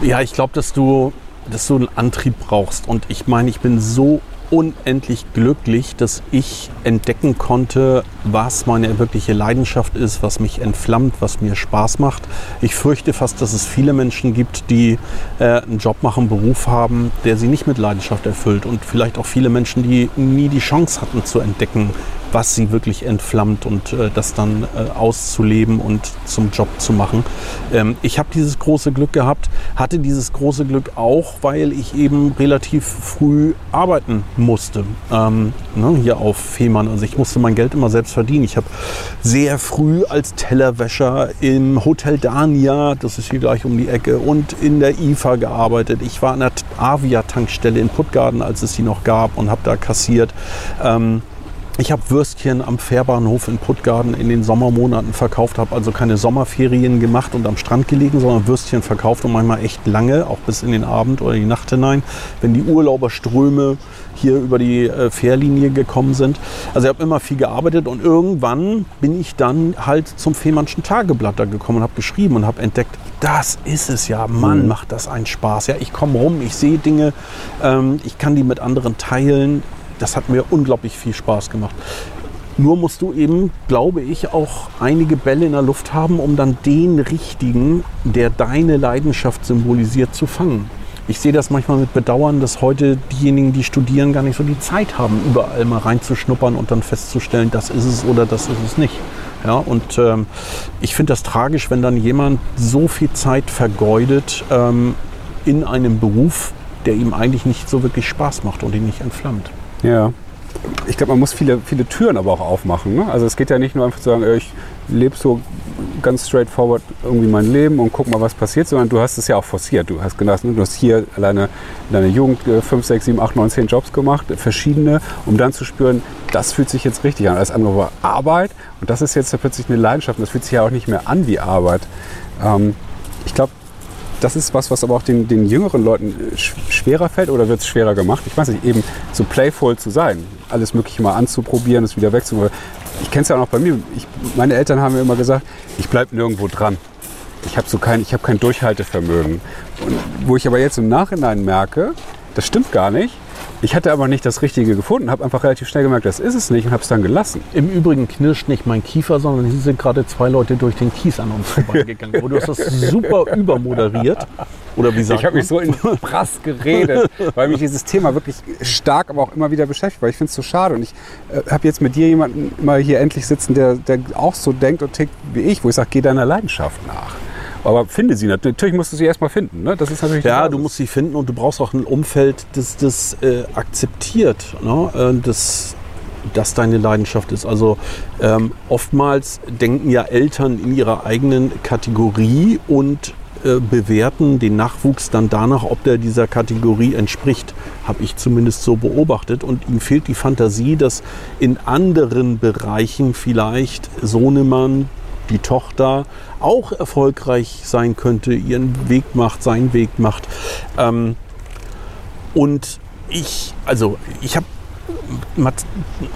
[SPEAKER 1] Ja, ich glaube, dass du, dass du einen Antrieb brauchst. Und ich meine, ich bin so unendlich glücklich, dass ich entdecken konnte, was meine wirkliche Leidenschaft ist, was mich entflammt, was mir Spaß macht. Ich fürchte fast, dass es viele Menschen gibt, die äh, einen Job machen, einen Beruf haben, der sie nicht mit Leidenschaft erfüllt. Und vielleicht auch viele Menschen, die nie die Chance hatten zu entdecken, was sie wirklich entflammt und äh, das dann äh, auszuleben und zum Job zu machen. Ähm, ich habe dieses große Glück gehabt, hatte dieses große Glück auch, weil ich eben relativ früh arbeiten musste. Ähm, ne, hier auf Fehmarn. Also ich musste mein Geld immer selbst verdienen. Ich habe sehr früh als Tellerwäscher im Hotel Dania, das ist hier gleich um die Ecke, und in der IFA gearbeitet. Ich war an der Avia-Tankstelle in Puttgarden, als es sie noch gab und habe da kassiert. Ähm, ich habe Würstchen am Fährbahnhof in Puttgarden in den Sommermonaten verkauft, habe also keine Sommerferien gemacht und am Strand gelegen, sondern Würstchen verkauft und manchmal echt lange, auch bis in den Abend oder die Nacht hinein, wenn die Urlauberströme hier über die äh, Fährlinie gekommen sind. Also ich habe immer viel gearbeitet und irgendwann bin ich dann halt zum Fehmarnschen Tageblatt da gekommen und habe geschrieben und habe entdeckt, das ist es ja, Mann, mhm. macht das einen Spaß. Ja, ich komme rum, ich sehe Dinge, ähm, ich kann die mit anderen teilen das hat mir unglaublich viel Spaß gemacht. Nur musst du eben, glaube ich, auch einige Bälle in der Luft haben, um dann den richtigen, der deine Leidenschaft symbolisiert, zu fangen. Ich sehe das manchmal mit Bedauern, dass heute diejenigen, die studieren, gar nicht so die Zeit haben, überall mal reinzuschnuppern und dann festzustellen, das ist es oder das ist es nicht. Ja, und ähm, ich finde das tragisch, wenn dann jemand so viel Zeit vergeudet ähm, in einem Beruf, der ihm eigentlich nicht so wirklich Spaß macht und ihn nicht entflammt.
[SPEAKER 3] Ja. Ich glaube, man muss viele, viele Türen aber auch aufmachen. Ne? Also es geht ja nicht nur einfach zu sagen, ich lebe so ganz straightforward irgendwie mein Leben und guck mal, was passiert, sondern du hast es ja auch forciert. Du hast gedacht, ne? du hast hier alleine in deiner Jugend 5, 6, 7, 8, 9, 10 Jobs gemacht, verschiedene, um dann zu spüren, das fühlt sich jetzt richtig an. Alles andere war Arbeit und das ist jetzt plötzlich eine Leidenschaft und das fühlt sich ja auch nicht mehr an wie Arbeit. Ähm, ich glaube, das ist was, was aber auch den, den jüngeren Leuten schwerer fällt oder wird es schwerer gemacht? Ich weiß nicht, eben so playful zu sein, alles Mögliche mal anzuprobieren, es wieder wegzuholen. Ich kenne es ja auch noch bei mir. Ich, meine Eltern haben mir immer gesagt, ich bleibe nirgendwo dran. Ich habe so kein, hab kein Durchhaltevermögen. Und wo ich aber jetzt im Nachhinein merke, das stimmt gar nicht, Ich hatte aber nicht das Richtige gefunden, habe einfach relativ schnell gemerkt, das ist es nicht und habe es dann gelassen.
[SPEAKER 1] Im Übrigen knirscht nicht mein Kiefer, sondern hier sind gerade zwei Leute durch den Kies an uns vorbeigegangen. Du hast das super übermoderiert. Oder wie sagt
[SPEAKER 3] Ich habe mich so in Prass geredet, weil mich dieses Thema wirklich stark, aber auch immer wieder beschäftigt, weil ich finde es so schade. Und ich äh, habe jetzt mit dir jemanden mal hier endlich sitzen, der, der auch so denkt und tickt wie ich, wo ich sage, geh deiner Leidenschaft nach. Aber finde sie natürlich. Natürlich musst du sie erstmal finden. Ne? Das ist natürlich
[SPEAKER 1] Ja, du musst sie finden und du brauchst auch ein Umfeld, das das äh, akzeptiert, ne? äh, das, das deine Leidenschaft ist. Also ähm, oftmals denken ja Eltern in ihrer eigenen Kategorie und äh, bewerten den Nachwuchs dann danach, ob der dieser Kategorie entspricht. Habe ich zumindest so beobachtet. Und ihm fehlt die Fantasie, dass in anderen Bereichen vielleicht Sohnemann, die Tochter auch erfolgreich sein könnte, ihren Weg macht, seinen Weg macht. Ähm, und ich, also ich habe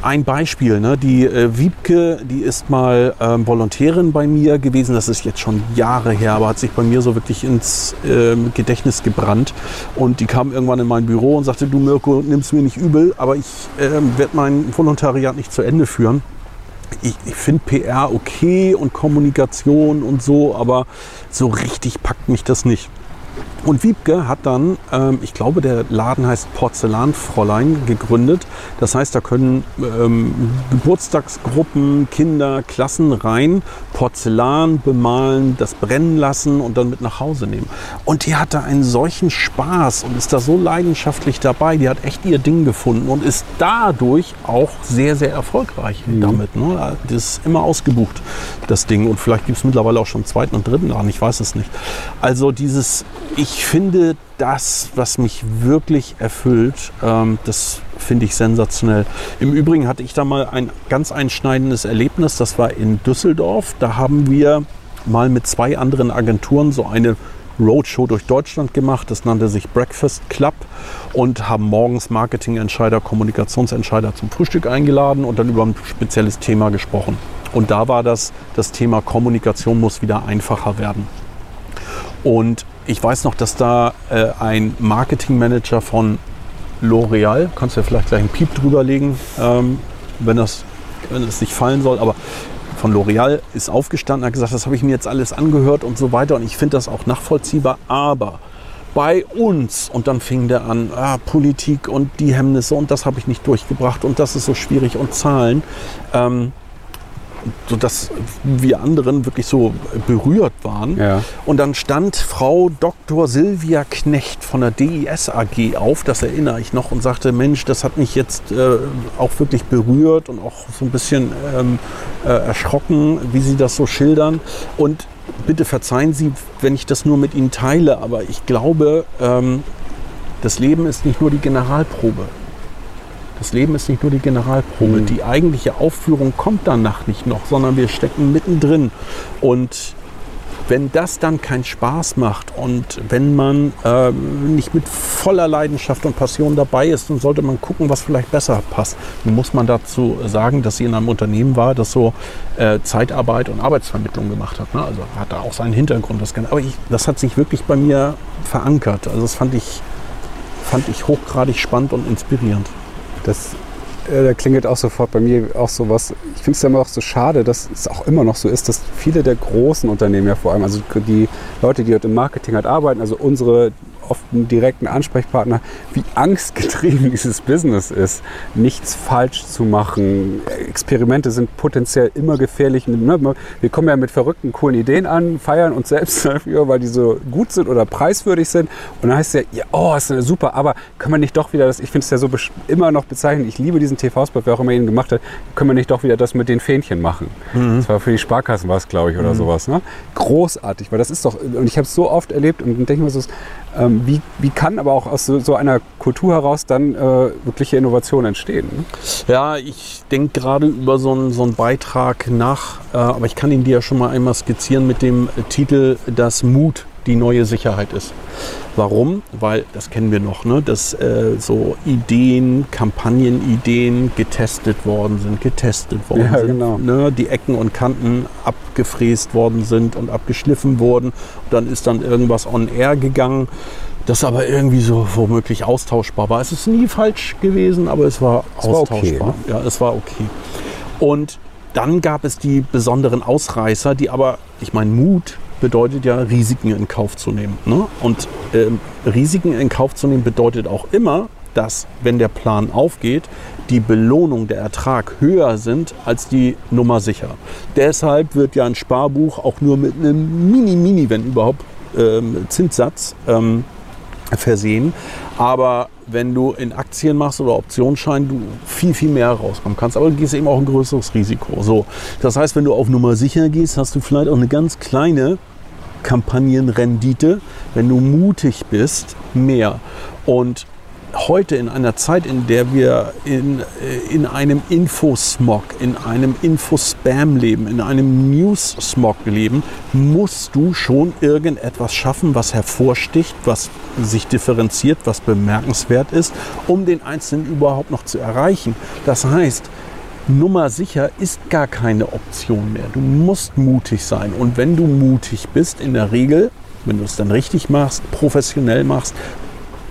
[SPEAKER 1] ein Beispiel. Ne? Die äh, Wiebke, die ist mal ähm, Volontärin bei mir gewesen. Das ist jetzt schon Jahre her, aber hat sich bei mir so wirklich ins ähm, Gedächtnis gebrannt. Und die kam irgendwann in mein Büro und sagte, du Mirko, nimm's mir nicht übel, aber ich ähm, werde mein Volontariat nicht zu Ende führen ich, ich finde PR okay und Kommunikation und so, aber so richtig packt mich das nicht. Und Wiebke hat dann, ähm, ich glaube, der Laden heißt Porzellanfräulein gegründet. Das heißt, da können ähm, Geburtstagsgruppen, Kinder, Klassen rein, Porzellan bemalen, das brennen lassen und dann mit nach Hause nehmen. Und die hatte einen solchen Spaß und ist da so leidenschaftlich dabei. Die hat echt ihr Ding gefunden und ist dadurch auch sehr, sehr erfolgreich damit. Ne? Das ist immer ausgebucht, das Ding. Und vielleicht gibt es mittlerweile auch schon einen zweiten und dritten Laden, ich weiß es nicht. Also dieses, ich finde das, was mich wirklich erfüllt, ähm, das finde ich sensationell. Im Übrigen hatte ich da mal ein ganz einschneidendes Erlebnis. Das war in Düsseldorf. Da haben wir mal mit zwei anderen Agenturen so eine Roadshow durch Deutschland gemacht. Das nannte sich Breakfast Club und haben morgens Marketingentscheider, Kommunikationsentscheider zum Frühstück eingeladen und dann über ein spezielles Thema gesprochen. Und da war das, das Thema Kommunikation muss wieder einfacher werden. Und ich weiß noch, dass da äh, ein Marketingmanager von L'Oreal, kannst du ja vielleicht gleich einen Piep drüber legen, ähm, wenn, das, wenn das nicht fallen soll, aber von L'Oreal ist aufgestanden, hat gesagt, das habe ich mir jetzt alles angehört und so weiter und ich finde das auch nachvollziehbar, aber bei uns und dann fing der an, ah, Politik und die Hemmnisse und das habe ich nicht durchgebracht und das ist so schwierig und Zahlen. Ähm, sodass wir anderen wirklich so berührt waren.
[SPEAKER 3] Ja.
[SPEAKER 1] Und dann stand Frau Dr. Silvia Knecht von der DIS AG auf, das erinnere ich noch, und sagte, Mensch, das hat mich jetzt äh, auch wirklich berührt und auch so ein bisschen ähm, äh, erschrocken, wie Sie das so schildern. Und bitte verzeihen Sie, wenn ich das nur mit Ihnen teile, aber ich glaube, ähm, das Leben ist nicht nur die Generalprobe. Das Leben ist nicht nur die Generalprobe.
[SPEAKER 3] Mhm.
[SPEAKER 1] Die eigentliche Aufführung kommt danach nicht noch, sondern wir stecken mittendrin. Und wenn das dann keinen Spaß macht und wenn man ähm, nicht mit voller Leidenschaft und Passion dabei ist, dann sollte man gucken, was vielleicht besser passt. Nun muss man dazu sagen, dass sie in einem Unternehmen war, das so äh, Zeitarbeit und Arbeitsvermittlung gemacht hat. Ne? Also hat da auch seinen Hintergrund. Das, Ganze. Aber ich, das hat sich wirklich bei mir verankert. Also das fand ich, fand ich hochgradig spannend und inspirierend.
[SPEAKER 3] Das äh, da klingelt auch sofort bei mir auch sowas. Ich finde es ja immer auch so schade, dass es auch immer noch so ist, dass viele der großen Unternehmen ja vor allem, also die Leute, die dort im Marketing halt arbeiten, also unsere oft direkten Ansprechpartner, wie angstgetrieben dieses Business ist, nichts falsch zu machen. Experimente sind potenziell immer gefährlich. Ne, Wir kommen ja mit verrückten, coolen Ideen an, feiern uns selbst dafür, weil die so gut sind oder preiswürdig sind. Und dann heißt es ja, oh, ist super, aber können wir nicht doch wieder das, ich finde es ja so immer noch bezeichnend, ich liebe diesen TV-Spot, wer auch immer ihn gemacht hat, können wir nicht doch wieder das mit den Fähnchen machen. Das war für die Sparkassen was, glaube ich, oder sowas. Ne? Großartig, weil das ist doch, und ich habe es so oft erlebt und dann denke ich mir so, ähm, wie, wie kann aber auch aus so, so einer Kultur heraus dann äh, wirkliche Innovation entstehen? Ne?
[SPEAKER 1] Ja, ich denke gerade über so einen, so einen Beitrag nach, äh, aber ich kann ihn dir ja schon mal einmal skizzieren mit dem Titel, dass Mut die neue Sicherheit ist. Warum? Weil, das kennen wir noch, ne? dass äh, so Ideen, Kampagnenideen getestet worden sind, getestet worden
[SPEAKER 3] Ja,
[SPEAKER 1] sind,
[SPEAKER 3] genau.
[SPEAKER 1] ne? die Ecken und Kanten abgefräst worden sind und abgeschliffen wurden. Und dann ist dann irgendwas on air gegangen. das aber irgendwie so womöglich austauschbar war. Es ist nie falsch gewesen, aber es war
[SPEAKER 3] Es war okay,
[SPEAKER 1] austauschbar.
[SPEAKER 3] ne?
[SPEAKER 1] Ja, es war okay. Und dann gab es die besonderen Ausreißer, die aber, ich meine, Mut bedeutet ja, Risiken in Kauf zu nehmen. Ne? Und ähm, Risiken in Kauf zu nehmen bedeutet auch immer, dass, wenn der Plan aufgeht, die Belohnung, der Ertrag höher sind als die Nummer sicher. Deshalb wird ja ein Sparbuch auch nur mit einem mini, mini, wenn überhaupt, ähm, Zinssatz ähm, versehen. Aber wenn du in Aktien machst oder Optionsschein, du viel, viel mehr rauskommen kannst. Aber du gehst eben auch ein größeres Risiko. So, das heißt, wenn du auf Nummer sicher gehst, hast du vielleicht auch eine ganz kleine Kampagnenrendite. Wenn du mutig bist, mehr. Und heute in einer Zeit, in der wir in, äh, in einem Infosmog, in einem Infospam leben, in einem News-Smog leben, musst du schon irgendetwas schaffen, was hervorsticht, was sich differenziert, was bemerkenswert ist, um den Einzelnen überhaupt noch zu erreichen. Das heißt, Nummer sicher ist gar keine Option mehr. Du musst mutig sein. Und wenn du mutig bist, in der Regel, wenn du es dann richtig machst, professionell machst,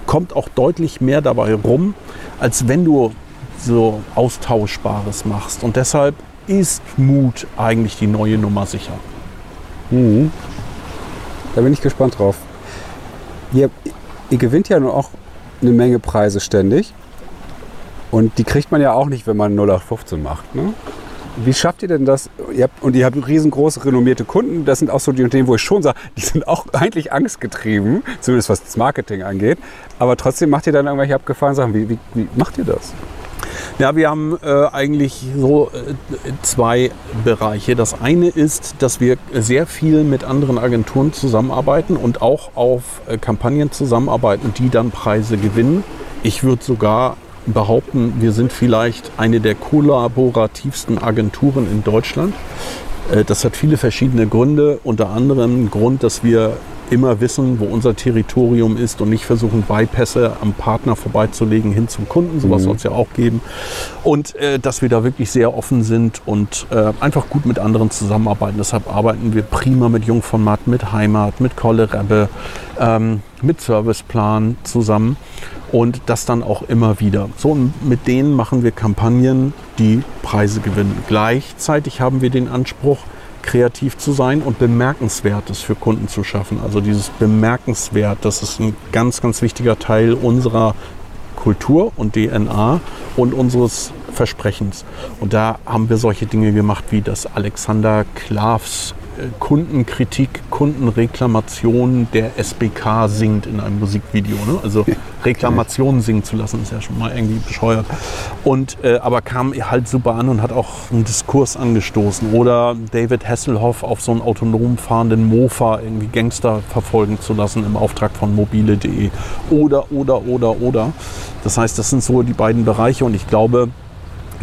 [SPEAKER 1] kommt auch deutlich mehr dabei rum, als wenn du so Austauschbares machst. Und deshalb ist Mut eigentlich die neue Nummer sicher.
[SPEAKER 3] Mhm. Da bin ich gespannt drauf. Ihr, ihr gewinnt ja nur auch eine Menge Preise ständig. Und die kriegt man ja auch nicht, wenn man 0815 macht. Ne? Wie schafft ihr denn das? Ihr habt, und ihr habt riesengroße, renommierte Kunden. Das sind auch so die Unternehmen, wo ich schon sage, die sind auch eigentlich angstgetrieben, zumindest was das Marketing angeht. Aber trotzdem macht ihr dann irgendwelche abgefahrenen Sachen. Wie, wie, wie macht ihr das?
[SPEAKER 1] Ja, wir haben äh, eigentlich so äh, zwei Bereiche. Das eine ist, dass wir sehr viel mit anderen Agenturen zusammenarbeiten und auch auf äh, Kampagnen zusammenarbeiten, die dann Preise gewinnen. Ich würde sogar behaupten, wir sind vielleicht eine der kollaborativsten Agenturen in Deutschland. Äh, Das hat viele verschiedene Gründe. Unter anderem Grund, dass wir immer wissen, wo unser Territorium ist und nicht versuchen, Bypässe am Partner vorbeizulegen hin zum Kunden. Sowas soll es ja auch geben. Und äh, dass wir da wirklich sehr offen sind und äh, einfach gut mit anderen zusammenarbeiten. Deshalb arbeiten wir prima mit Jung von Matt, mit Heimat, mit Kolle Rebbe, ähm, mit Serviceplan zusammen und das dann auch immer wieder. So, und mit denen machen wir Kampagnen, die Preise gewinnen. Gleichzeitig haben wir den Anspruch, kreativ zu sein und Bemerkenswertes für Kunden zu schaffen. Also dieses Bemerkenswert, das ist ein ganz, ganz wichtiger Teil unserer Kultur und DNA und unseres Versprechens. Und da haben wir solche Dinge gemacht wie das Alexander Klavs Kundenkritik, Kundenreklamation der SBK singt in einem Musikvideo. Ne? Also Reklamationen singen zu lassen, ist ja schon mal irgendwie bescheuert. Und, äh, aber kam halt super an und hat auch einen Diskurs angestoßen. Oder David Hasselhoff auf so einen autonom fahrenden Mofa irgendwie Gangster verfolgen zu lassen im Auftrag von mobile.de. Oder, oder, oder, oder. Das heißt, das sind so die beiden Bereiche und ich glaube,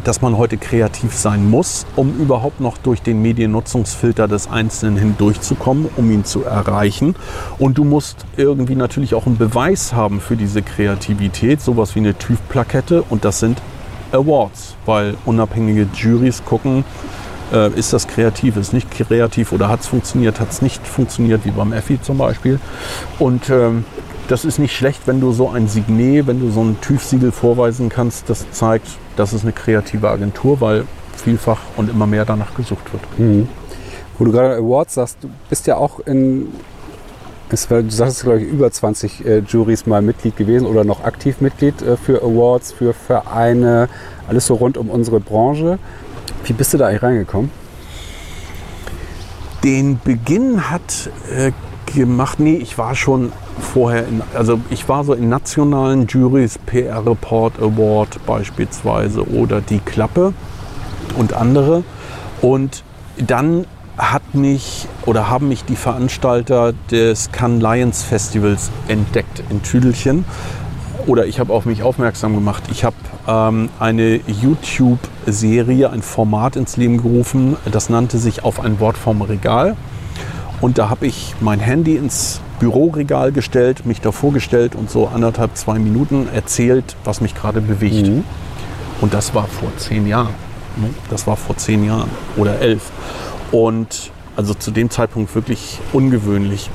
[SPEAKER 1] dass man heute kreativ sein muss, um überhaupt noch durch den Mediennutzungsfilter des Einzelnen hindurchzukommen, um ihn zu erreichen. Und du musst irgendwie natürlich auch einen Beweis haben für diese Kreativität, sowas wie eine TÜV-Plakette und das sind Awards, weil unabhängige Juries gucken, äh, ist das kreativ, ist nicht kreativ oder hat es funktioniert, hat es nicht funktioniert, wie beim Effi zum Beispiel. Und ähm, das ist nicht schlecht, wenn du so ein Signet, wenn du so ein TÜV-Siegel vorweisen kannst, das zeigt, das ist eine kreative Agentur, weil vielfach und immer mehr danach gesucht wird.
[SPEAKER 3] Wo du gerade Awards sagst, du bist ja auch in, du sagst, glaube ich, über 20 äh, Juries mal Mitglied gewesen oder noch aktiv Mitglied äh, für Awards, für Vereine, alles so rund um unsere Branche. Wie bist du da eigentlich reingekommen?
[SPEAKER 1] Den Beginn hat äh, gemacht, nee, ich war schon vorher, in, also ich war so in nationalen Juries, PR Report Award beispielsweise oder Die Klappe und andere. Und dann hat mich oder haben mich die Veranstalter des Cannes Lions Festivals entdeckt in Tüdelchen. Oder ich habe auf mich aufmerksam gemacht. Ich habe ähm, eine YouTube-Serie, ein Format ins Leben gerufen. Das nannte sich Auf ein Wort vom Regal. Und da habe ich mein Handy ins Büroregal gestellt, mich da vorgestellt und so anderthalb, zwei Minuten erzählt, was mich gerade bewegt.
[SPEAKER 3] Mhm.
[SPEAKER 1] Und das war vor zehn Jahren. ne? Das war vor zehn Jahren oder elf. Und also zu dem Zeitpunkt wirklich ungewöhnlich.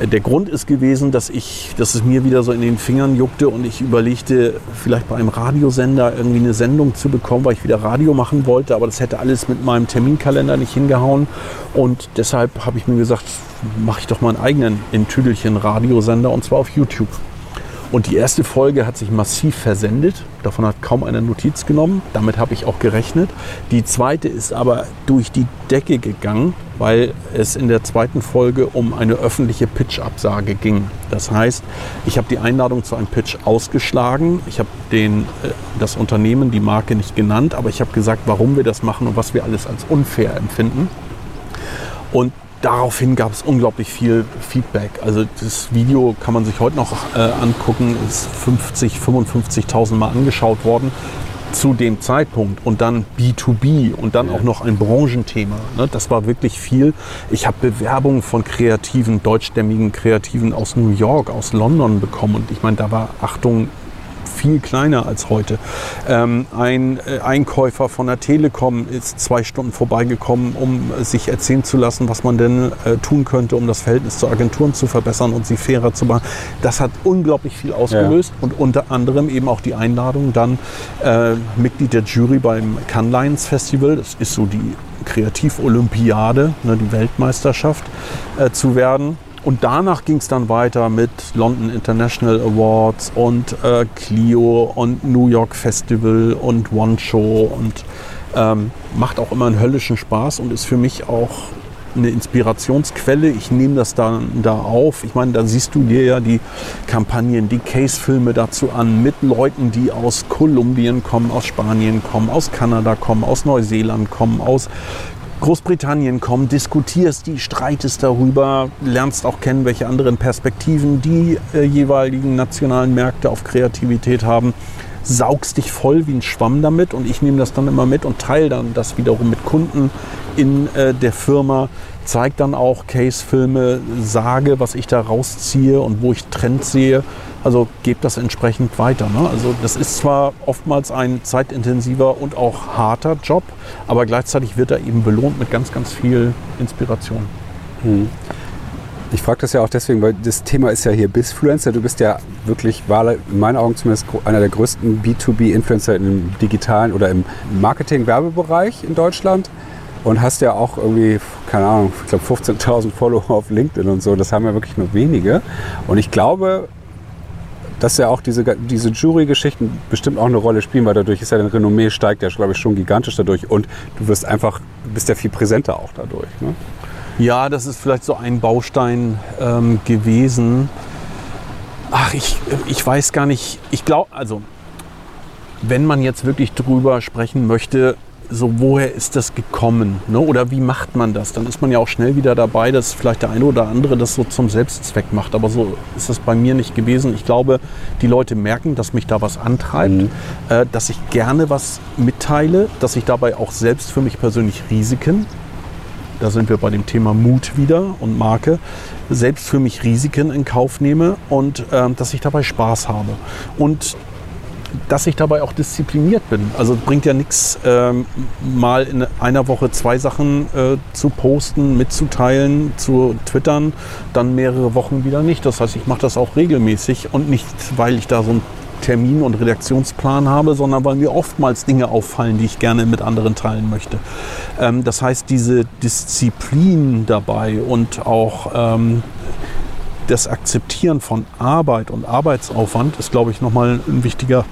[SPEAKER 1] Der Grund ist gewesen, dass ich, dass es mir wieder so in den Fingern juckte und ich überlegte, vielleicht bei einem Radiosender irgendwie eine Sendung zu bekommen, weil ich wieder Radio machen wollte, aber das hätte alles mit meinem Terminkalender nicht hingehauen. Und deshalb habe ich mir gesagt, mache ich doch mal einen eigenen in Tüdelchen Radiosender und zwar auf YouTube. Und die erste Folge hat sich massiv versendet. Davon hat kaum einer Notiz genommen. Damit habe ich auch gerechnet. Die zweite ist aber durch die Decke gegangen, weil es in der zweiten Folge um eine öffentliche Pitch-Absage ging. Das heißt, ich habe die Einladung zu einem Pitch ausgeschlagen. Ich habe äh, das Unternehmen, die Marke nicht genannt, aber ich habe gesagt, warum wir das machen und was wir alles als unfair empfinden. Und daraufhin gab es unglaublich viel Feedback. Also das Video kann man sich heute noch äh, angucken, ist 50, 55.000 Mal angeschaut worden zu dem Zeitpunkt und dann B2B und dann ja. auch noch ein Branchenthema. Ne? Das war wirklich viel. Ich habe Bewerbungen von kreativen, deutschstämmigen Kreativen aus New York, aus London bekommen und ich meine, da war Achtung viel kleiner als heute. Ähm, ein äh, Einkäufer von der Telekom ist zwei Stunden vorbeigekommen, um sich erzählen zu lassen, was man denn äh, tun könnte, um das Verhältnis zu Agenturen zu verbessern und sie fairer zu machen. Das hat unglaublich viel ausgelöst ja. und unter anderem eben auch die Einladung, dann äh, Mitglied der Jury beim Cannes Lions Festival, das ist so die Kreativ-Olympiade, ne, die Weltmeisterschaft, äh, zu werden. Und danach ging es dann weiter mit London International Awards und äh, Clio und New York Festival und One Show und ähm, macht auch immer einen höllischen Spaß und ist für mich auch eine Inspirationsquelle. Ich nehme das dann da auf. Ich meine, da siehst du dir ja die Kampagnen, die Case-Filme dazu an mit Leuten, die aus Kolumbien kommen, aus Spanien kommen, aus Kanada kommen, aus Neuseeland kommen, aus Großbritannien kommen, diskutierst die, streitest darüber, lernst auch kennen, welche anderen Perspektiven die äh, jeweiligen nationalen Märkte auf Kreativität haben, saugst dich voll wie ein Schwamm damit und ich nehme das dann immer mit und teile dann das wiederum mit Kunden in äh, der Firma, zeige dann auch Case-Filme, sage, was ich da rausziehe und wo ich Trends sehe also gebt das entsprechend weiter. Ne? Also das ist zwar oftmals ein zeitintensiver und auch harter Job, aber gleichzeitig wird er eben belohnt mit ganz, ganz viel Inspiration. Hm.
[SPEAKER 3] Ich frage das ja auch deswegen, weil das Thema ist ja hier Bisfluencer. Du bist ja wirklich, in meinen Augen zumindest einer der größten B2B-Influencer im digitalen oder im Marketing-Werbebereich in Deutschland und hast ja auch irgendwie, keine Ahnung, ich glaube 15.000 Follower auf LinkedIn und so. Das haben ja wirklich nur wenige. Und ich glaube, dass ja auch diese, diese Jury-Geschichten bestimmt auch eine Rolle spielen, weil dadurch ist ja dein Renommee steigt ja, glaube ich, schon gigantisch dadurch und du wirst einfach, bist ja viel präsenter auch dadurch. Ne?
[SPEAKER 1] Ja, das ist vielleicht so ein Baustein ähm, gewesen. Ach, ich, ich weiß gar nicht. Ich glaube, also, wenn man jetzt wirklich drüber sprechen möchte, so woher ist das gekommen ne? oder wie macht man das? Dann ist man ja auch schnell wieder dabei, dass vielleicht der eine oder andere das so zum Selbstzweck macht. Aber so ist das bei mir nicht gewesen. Ich glaube, die Leute merken, dass mich da was antreibt, mhm. äh, dass ich gerne was mitteile, dass ich dabei auch selbst für mich persönlich Risiken, da sind wir bei dem Thema Mut wieder und Marke, selbst für mich Risiken in Kauf nehme und äh, dass ich dabei Spaß habe. Und dass ich dabei auch diszipliniert bin. Also bringt ja nichts, ähm, mal in einer Woche zwei Sachen äh, zu posten, mitzuteilen, zu twittern, dann mehrere Wochen wieder nicht. Das heißt, ich mache das auch regelmäßig und nicht, weil ich da so einen Termin und Redaktionsplan habe, sondern weil mir oftmals Dinge auffallen, die ich gerne mit anderen teilen möchte. Ähm, das heißt, diese Disziplin dabei und auch ähm, das Akzeptieren von Arbeit und Arbeitsaufwand ist, glaube ich, nochmal ein wichtiger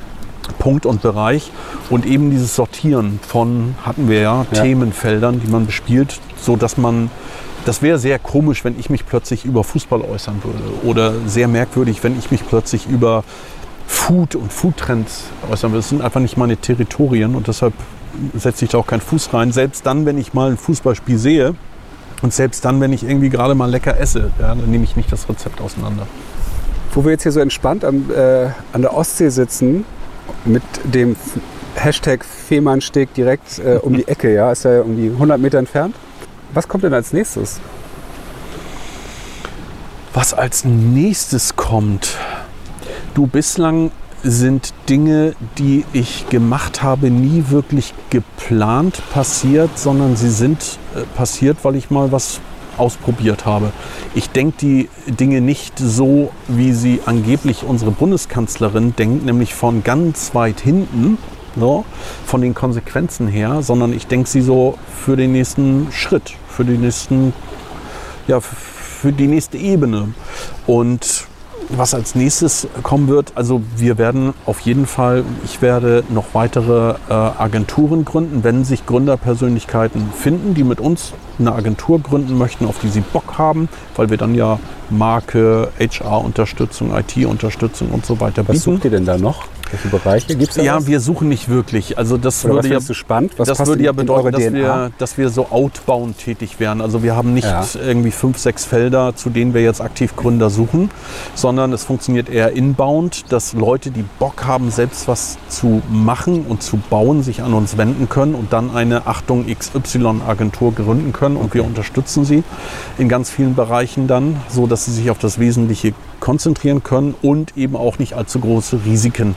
[SPEAKER 1] Punkt und Bereich. Und eben dieses Sortieren von, hatten wir ja, ja. Themenfeldern, die man bespielt, so dass man das wäre sehr komisch, wenn ich mich plötzlich über Fußball äußern würde. Oder sehr merkwürdig, wenn ich mich plötzlich über Food und Foodtrends äußern würde. Das sind einfach nicht meine Territorien und deshalb setze ich da auch keinen Fuß rein. Selbst dann, wenn ich mal ein Fußballspiel sehe, und selbst dann, wenn ich irgendwie gerade mal lecker esse, ja, dann nehme ich nicht das Rezept auseinander.
[SPEAKER 3] Wo wir jetzt hier so entspannt am, äh, an der Ostsee sitzen, mit dem Hashtag Fehmarnsteg direkt äh, um die Ecke, ja, ist ja irgendwie 100 Meter entfernt. Was kommt denn als nächstes?
[SPEAKER 1] Was als nächstes kommt? Du bislang sind Dinge, die ich gemacht habe, nie wirklich geplant passiert, sondern sie sind äh, passiert, weil ich mal was ausprobiert habe. Ich denke die Dinge nicht so, wie sie angeblich unsere Bundeskanzlerin denkt, nämlich von ganz weit hinten, so, von den Konsequenzen her, sondern ich denke sie so für den nächsten Schritt, für den nächsten, ja, für die nächste Ebene. Und was als nächstes kommen wird, also wir werden auf jeden Fall, ich werde noch weitere äh, Agenturen gründen, wenn sich Gründerpersönlichkeiten finden, die mit uns eine Agentur gründen möchten, auf die sie Bock haben, weil wir dann ja Marke, HR-Unterstützung, IT-Unterstützung und so weiter
[SPEAKER 3] Was
[SPEAKER 1] bieten.
[SPEAKER 3] sucht ihr denn da noch? Welche Bereiche gibt es da?
[SPEAKER 1] Ja,
[SPEAKER 3] was?
[SPEAKER 1] wir suchen nicht wirklich. Also das
[SPEAKER 3] Oder
[SPEAKER 1] würde ja,
[SPEAKER 3] du spannend? Was
[SPEAKER 1] das würde ja bedeuten, dass wir, dass wir so outbound tätig wären. Also wir haben nicht
[SPEAKER 3] Ja.
[SPEAKER 1] irgendwie fünf, sechs Felder, zu denen wir jetzt aktiv Gründer suchen, sondern es funktioniert eher inbound, dass Leute, die Bock haben, selbst was zu machen und zu bauen, sich an uns wenden können und dann eine Achtung XY-Agentur gründen können und wir unterstützen sie in ganz vielen Bereichen dann, so dass sie sich auf das Wesentliche konzentrieren können und eben auch nicht allzu große Risiken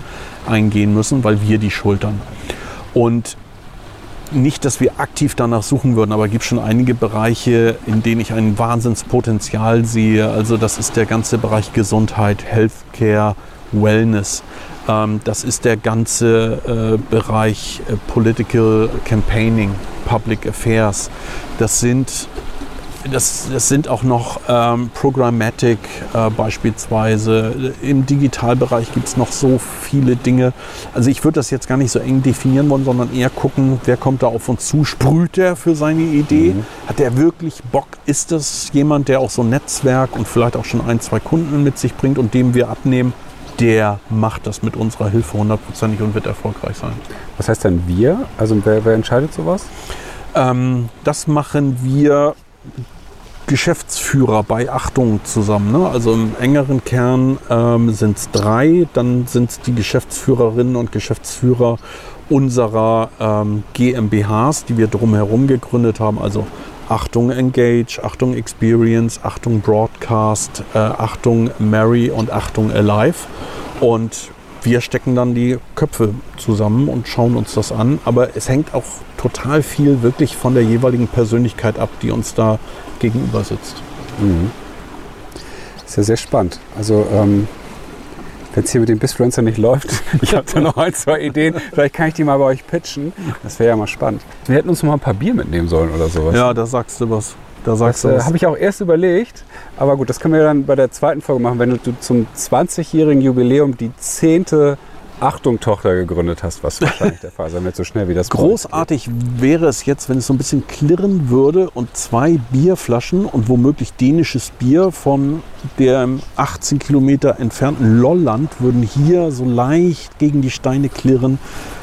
[SPEAKER 1] eingehen müssen, weil wir die schultern. Und nicht, dass wir aktiv danach suchen würden, aber es gibt schon einige Bereiche, in denen ich ein Wahnsinnspotenzial sehe. Also das ist der ganze Bereich Gesundheit, Healthcare, Wellness. Ähm, das ist der ganze äh, Bereich äh, Political Campaigning, Public Affairs. Das sind das, das sind auch noch ähm, Programmatic äh, beispielsweise. Im Digitalbereich gibt es noch so viele Dinge. Also ich würde das jetzt gar nicht so eng definieren wollen, sondern eher gucken, wer kommt da auf uns zu. Sprüht der für seine Idee? Hat der wirklich Bock? Ist das jemand, der auch so ein Netzwerk und vielleicht auch schon ein, zwei Kunden mit sich bringt und dem wir abnehmen? Der macht das mit unserer Hilfe hundertprozentig und wird erfolgreich sein.
[SPEAKER 3] Was heißt dann wir? Also wer, wer entscheidet sowas?
[SPEAKER 1] Ähm, das machen wir Geschäftsführer bei Achtung zusammen. Ne? Also im engeren Kern ähm, sind es drei, dann sind es die Geschäftsführerinnen und Geschäftsführer unserer ähm, GmbHs, die wir drumherum gegründet haben. Also Achtung Engage, Achtung Experience, Achtung Broadcast, äh, Achtung Mary und Achtung Alive. Und wir stecken dann die Köpfe zusammen und schauen uns das an. Aber es hängt auch total viel wirklich von der jeweiligen Persönlichkeit ab, die uns da gegenüber sitzt.
[SPEAKER 3] Ist ja sehr spannend. Also ähm, wenn es hier mit dem Bisfluencer nicht läuft, ich habe da noch ein, zwei Ideen. Vielleicht kann ich die mal bei euch pitchen. Das wäre ja mal spannend. Wir hätten uns noch mal ein paar Bier mitnehmen sollen oder sowas.
[SPEAKER 1] Ja, da sagst du was. Da
[SPEAKER 3] Das
[SPEAKER 1] sagst du
[SPEAKER 3] äh, habe ich auch erst überlegt. Aber gut, das können wir dann bei der zweiten Folge machen, wenn du zum 20-jährigen Jubiläum die zehnte Achtung-Tochter gegründet hast, was wahrscheinlich der Fall sein wird, so schnell wie das
[SPEAKER 1] Großartig wäre es jetzt, wenn es so ein bisschen klirren würde und zwei Bierflaschen und womöglich dänisches Bier von dem 18 Kilometer entfernten Lolland würden hier so leicht gegen die Steine klirren,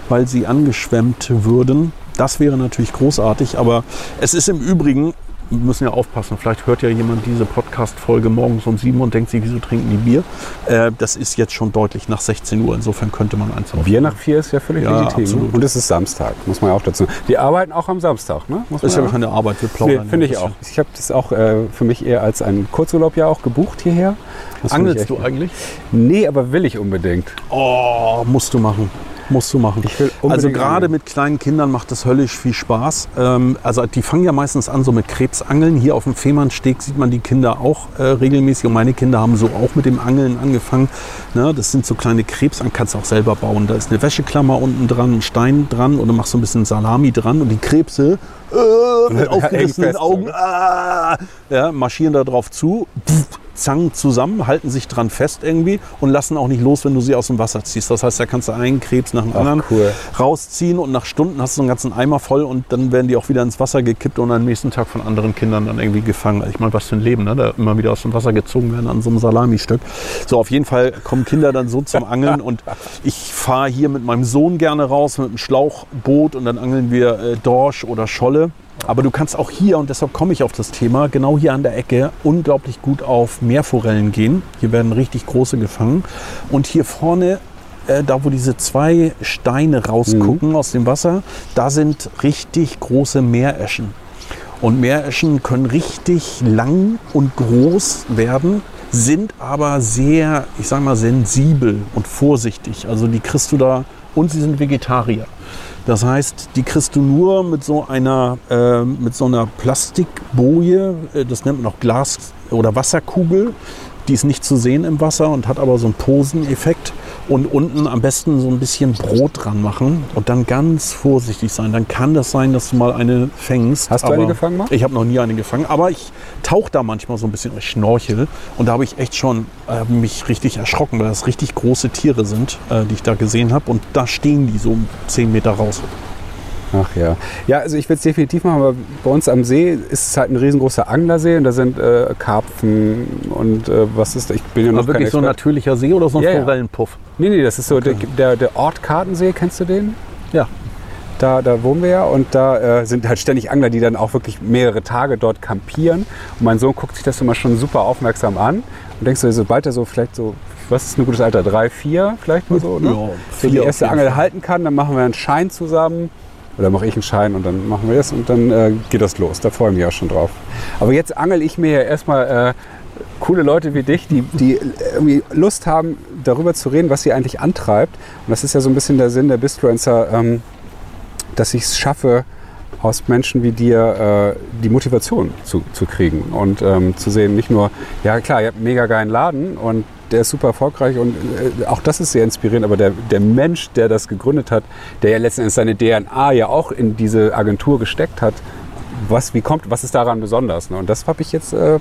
[SPEAKER 1] weil sie angeschwemmt würden. Das wäre natürlich großartig, aber es ist im Übrigen, müssen ja aufpassen, vielleicht hört ja jemand diese Podcast-Folge morgens um sieben und denkt sich, wieso trinken die Bier? Äh, das ist jetzt schon deutlich nach 16 Uhr, insofern könnte man eins.
[SPEAKER 3] Bier nach vier ist ja völlig
[SPEAKER 1] Ja,
[SPEAKER 3] legitim.
[SPEAKER 1] absolut.
[SPEAKER 3] Und es ist Samstag, muss man ja auch dazu. Die arbeiten auch am Samstag, ne? Muss man
[SPEAKER 1] Ist ja
[SPEAKER 3] auch-
[SPEAKER 1] keine Arbeit, wir
[SPEAKER 3] Nee,
[SPEAKER 1] plaudern.
[SPEAKER 3] finde
[SPEAKER 1] ja
[SPEAKER 3] ich
[SPEAKER 1] ein
[SPEAKER 3] auch. Ich habe das auch äh, für mich eher als einen Kurzurlaub ja auch gebucht hierher. Das finde
[SPEAKER 1] Angelst du eigentlich?
[SPEAKER 3] Nee, aber will ich unbedingt.
[SPEAKER 1] Oh, musst du machen. Musst du machen. Also gerade mit kleinen Kindern macht das höllisch viel Spaß. Ähm, also die fangen ja meistens an so mit Krebsangeln. Hier auf dem Fehmarnsteg sieht man die Kinder auch äh, regelmäßig. Und meine Kinder haben so auch mit dem Angeln angefangen. Ne, das sind so kleine Krebsangeln, kannst du auch selber bauen. Da ist eine Wäscheklammer unten dran, ein Stein dran und du machst so ein bisschen Salami dran und die Krebse äh, mit aufgerissenen
[SPEAKER 3] fest,
[SPEAKER 1] Augen
[SPEAKER 3] ne?
[SPEAKER 1] ah, ja, marschieren da drauf zu. Pff, Zangen zusammen, halten sich dran fest irgendwie und lassen auch nicht los, wenn du sie aus dem Wasser ziehst. Das heißt, da kannst du einen Krebs nach dem
[SPEAKER 3] Ach,
[SPEAKER 1] anderen
[SPEAKER 3] cool.
[SPEAKER 1] rausziehen und nach Stunden hast du einen ganzen Eimer voll und dann werden die auch wieder ins Wasser gekippt und am nächsten Tag von anderen Kindern dann irgendwie gefangen. Also Ich meine, was für ein Leben, ne? da immer wieder aus dem Wasser gezogen werden an so einem Salami-Stück. So, auf jeden Fall kommen Kinder dann so zum Angeln und ich fahre hier mit meinem Sohn gerne raus mit einem Schlauchboot und dann angeln wir äh, Dorsch oder Scholle. Aber du kannst auch hier, und deshalb komme ich auf das Thema, genau hier an der Ecke unglaublich gut auf Meerforellen gehen. Hier werden richtig große gefangen. Und hier vorne äh, da wo diese zwei Steine rausgucken aus dem Wasser, da sind richtig große Meereschen. Und Meereschen können richtig lang und groß werden, sind aber sehr, ich sag mal, sensibel und vorsichtig. Also die kriegst du da und sie sind Vegetarier. Das heißt, die kriegst du nur mit so einer, äh, mit so einer Plastikboje, äh, das nennt man auch Glas- oder Wasserkugel. Die ist nicht zu sehen im Wasser und hat aber so einen Poseneffekt. Und unten am besten so ein bisschen Brot dran machen und dann ganz vorsichtig sein. Dann kann das sein, dass du mal eine fängst.
[SPEAKER 3] Hast du eine gefangen mal?
[SPEAKER 1] Ich habe noch nie eine gefangen, aber ich tauche da manchmal so ein bisschen, ich schnorchel. Und da habe ich echt schon äh, mich richtig erschrocken, weil das richtig große Tiere sind, äh, die ich da gesehen habe. Und da stehen die so 10 Meter raus.
[SPEAKER 3] Ach ja. Ja, also ich will es definitiv machen, aber bei uns am See ist es halt ein riesengroßer Anglersee und da sind äh, Karpfen und äh, was ist da? Ich bin ja noch
[SPEAKER 1] Aber wirklich so ein natürlicher See oder so ein
[SPEAKER 3] Ja, ja.
[SPEAKER 1] Forellenpuff?
[SPEAKER 3] Nee, nee, das ist so
[SPEAKER 1] Okay.
[SPEAKER 3] der, der, Ort Kartensee, kennst du den?
[SPEAKER 1] Ja.
[SPEAKER 3] Da, da wohnen wir ja und da äh, sind halt ständig Angler, die dann auch wirklich mehrere Tage dort kampieren. Und mein Sohn guckt sich das immer schon super aufmerksam an und denkst du, sobald er so vielleicht so, was ist ein gutes Alter, drei, vier vielleicht mal so, ne?
[SPEAKER 1] Ja,
[SPEAKER 3] so die erste Angel halten kann, dann machen wir einen Schein zusammen. Oder mache ich einen Schein und dann machen wir das und dann äh, geht das los. Da freue ich mich auch schon drauf. Aber jetzt angel ich mir ja erstmal äh, coole Leute wie dich, die, die irgendwie Lust haben, darüber zu reden, was sie eigentlich antreibt. Und das ist ja so ein bisschen der Sinn der Bisfluencer, ähm, dass ich es schaffe, aus Menschen wie dir äh, die Motivation zu, zu kriegen und ähm, zu sehen, nicht nur, ja klar, ihr habt einen mega geilen Laden und der ist super erfolgreich und äh, auch das ist sehr inspirierend, aber der, der Mensch, der das gegründet hat, der ja letzten Endes seine DNA ja auch in diese Agentur gesteckt hat, was, wie kommt, was ist daran besonders? Ne? Und das habe ich jetzt äh,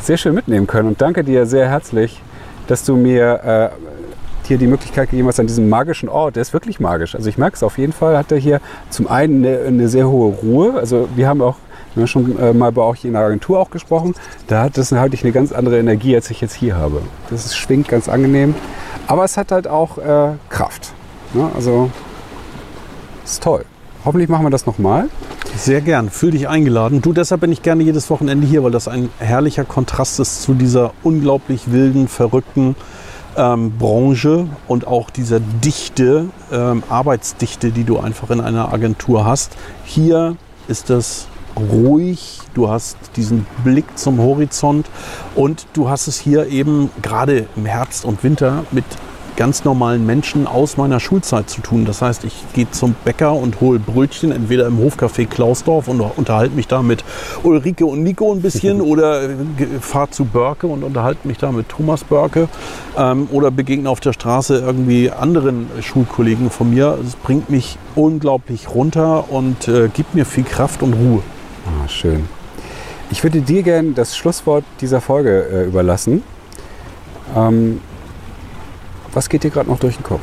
[SPEAKER 3] sehr schön mitnehmen können und danke dir sehr herzlich, dass du mir äh, hier die Möglichkeit gegeben hast an diesem magischen Ort. Der ist wirklich magisch. Also ich merke es auf jeden Fall, hat er hier zum einen eine, eine sehr hohe Ruhe. Also wir haben auch wir haben schon äh, mal bei euch in der Agentur auch gesprochen. Da hat das halt eine ganz andere Energie, als ich jetzt hier habe. Das ist, schwingt ganz angenehm. Aber es hat halt auch äh, Kraft. Ne? Also ist toll. Hoffentlich machen wir das nochmal.
[SPEAKER 1] Sehr gern. Fühl dich eingeladen. Du, deshalb bin ich gerne jedes Wochenende hier, weil das ein herrlicher Kontrast ist zu dieser unglaublich wilden, verrückten ähm, Branche und auch dieser Dichte, ähm, Arbeitsdichte, die du einfach in einer Agentur hast. Hier ist es ruhig, du hast diesen Blick zum Horizont und du hast es hier eben gerade im Herbst und Winter mit ganz normalen Menschen aus meiner Schulzeit zu tun. Das heißt, ich gehe zum Bäcker und hole Brötchen, entweder im Hofcafé Klausdorf und unterhalte mich da mit Ulrike und Nico ein bisschen oder fahre zu Börke und unterhalte mich da mit Thomas Börke ähm, oder begegne auf der Straße irgendwie anderen Schulkollegen von mir. Es bringt mich unglaublich runter und äh, gibt mir viel Kraft und Ruhe.
[SPEAKER 3] Ah, schön. Ich würde dir gerne das Schlusswort dieser Folge äh, überlassen. Ähm, was geht dir gerade noch durch den Kopf?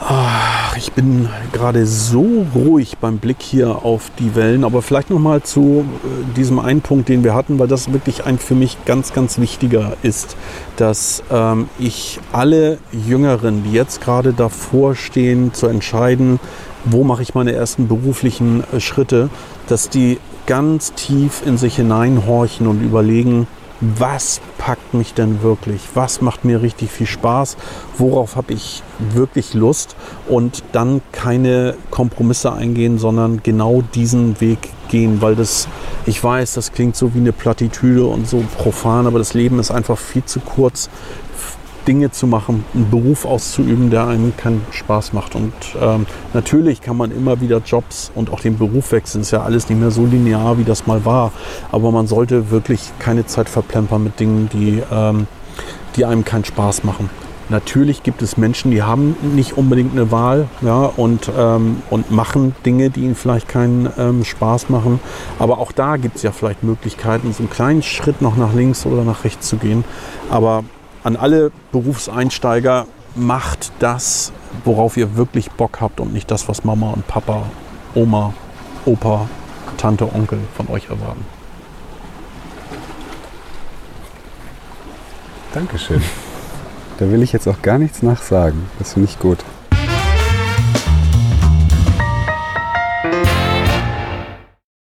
[SPEAKER 1] Ach, ich bin gerade so ruhig beim Blick hier auf die Wellen, aber vielleicht noch mal zu äh, diesem einen Punkt, den wir hatten, weil das wirklich ein für mich ganz, ganz wichtiger ist, dass ähm, ich alle Jüngeren, die jetzt gerade davor stehen, zu entscheiden, wo mache ich meine ersten beruflichen äh, Schritte, dass die ganz tief in sich hineinhorchen und überlegen, was packt mich denn wirklich? Was macht mir richtig viel Spaß? Worauf habe ich wirklich Lust? Und dann keine Kompromisse eingehen, sondern genau diesen Weg gehen, weil das, ich weiß, das klingt so wie eine Plattitüde und so profan, aber das Leben ist einfach viel zu kurz, Dinge zu machen, einen Beruf auszuüben, der einem keinen Spaß macht. Und ähm, natürlich kann man immer wieder Jobs und auch den Beruf wechseln. Ist ja alles nicht mehr so linear, wie das mal war. Aber man sollte wirklich keine Zeit verplempern mit Dingen, die, ähm, die einem keinen Spaß machen. Natürlich gibt es Menschen, die haben nicht unbedingt eine Wahl ja, und, ähm, und machen Dinge, die ihnen vielleicht keinen ähm, Spaß machen. Aber auch da gibt es ja vielleicht Möglichkeiten, so einen kleinen Schritt noch nach links oder nach rechts zu gehen. Aber an alle Berufseinsteiger, macht das, worauf ihr wirklich Bock habt und nicht das, was Mama und Papa, Oma, Opa, Tante, Onkel von euch erwarten.
[SPEAKER 3] Dankeschön. Da will ich jetzt auch gar nichts nachsagen. Das finde ich gut.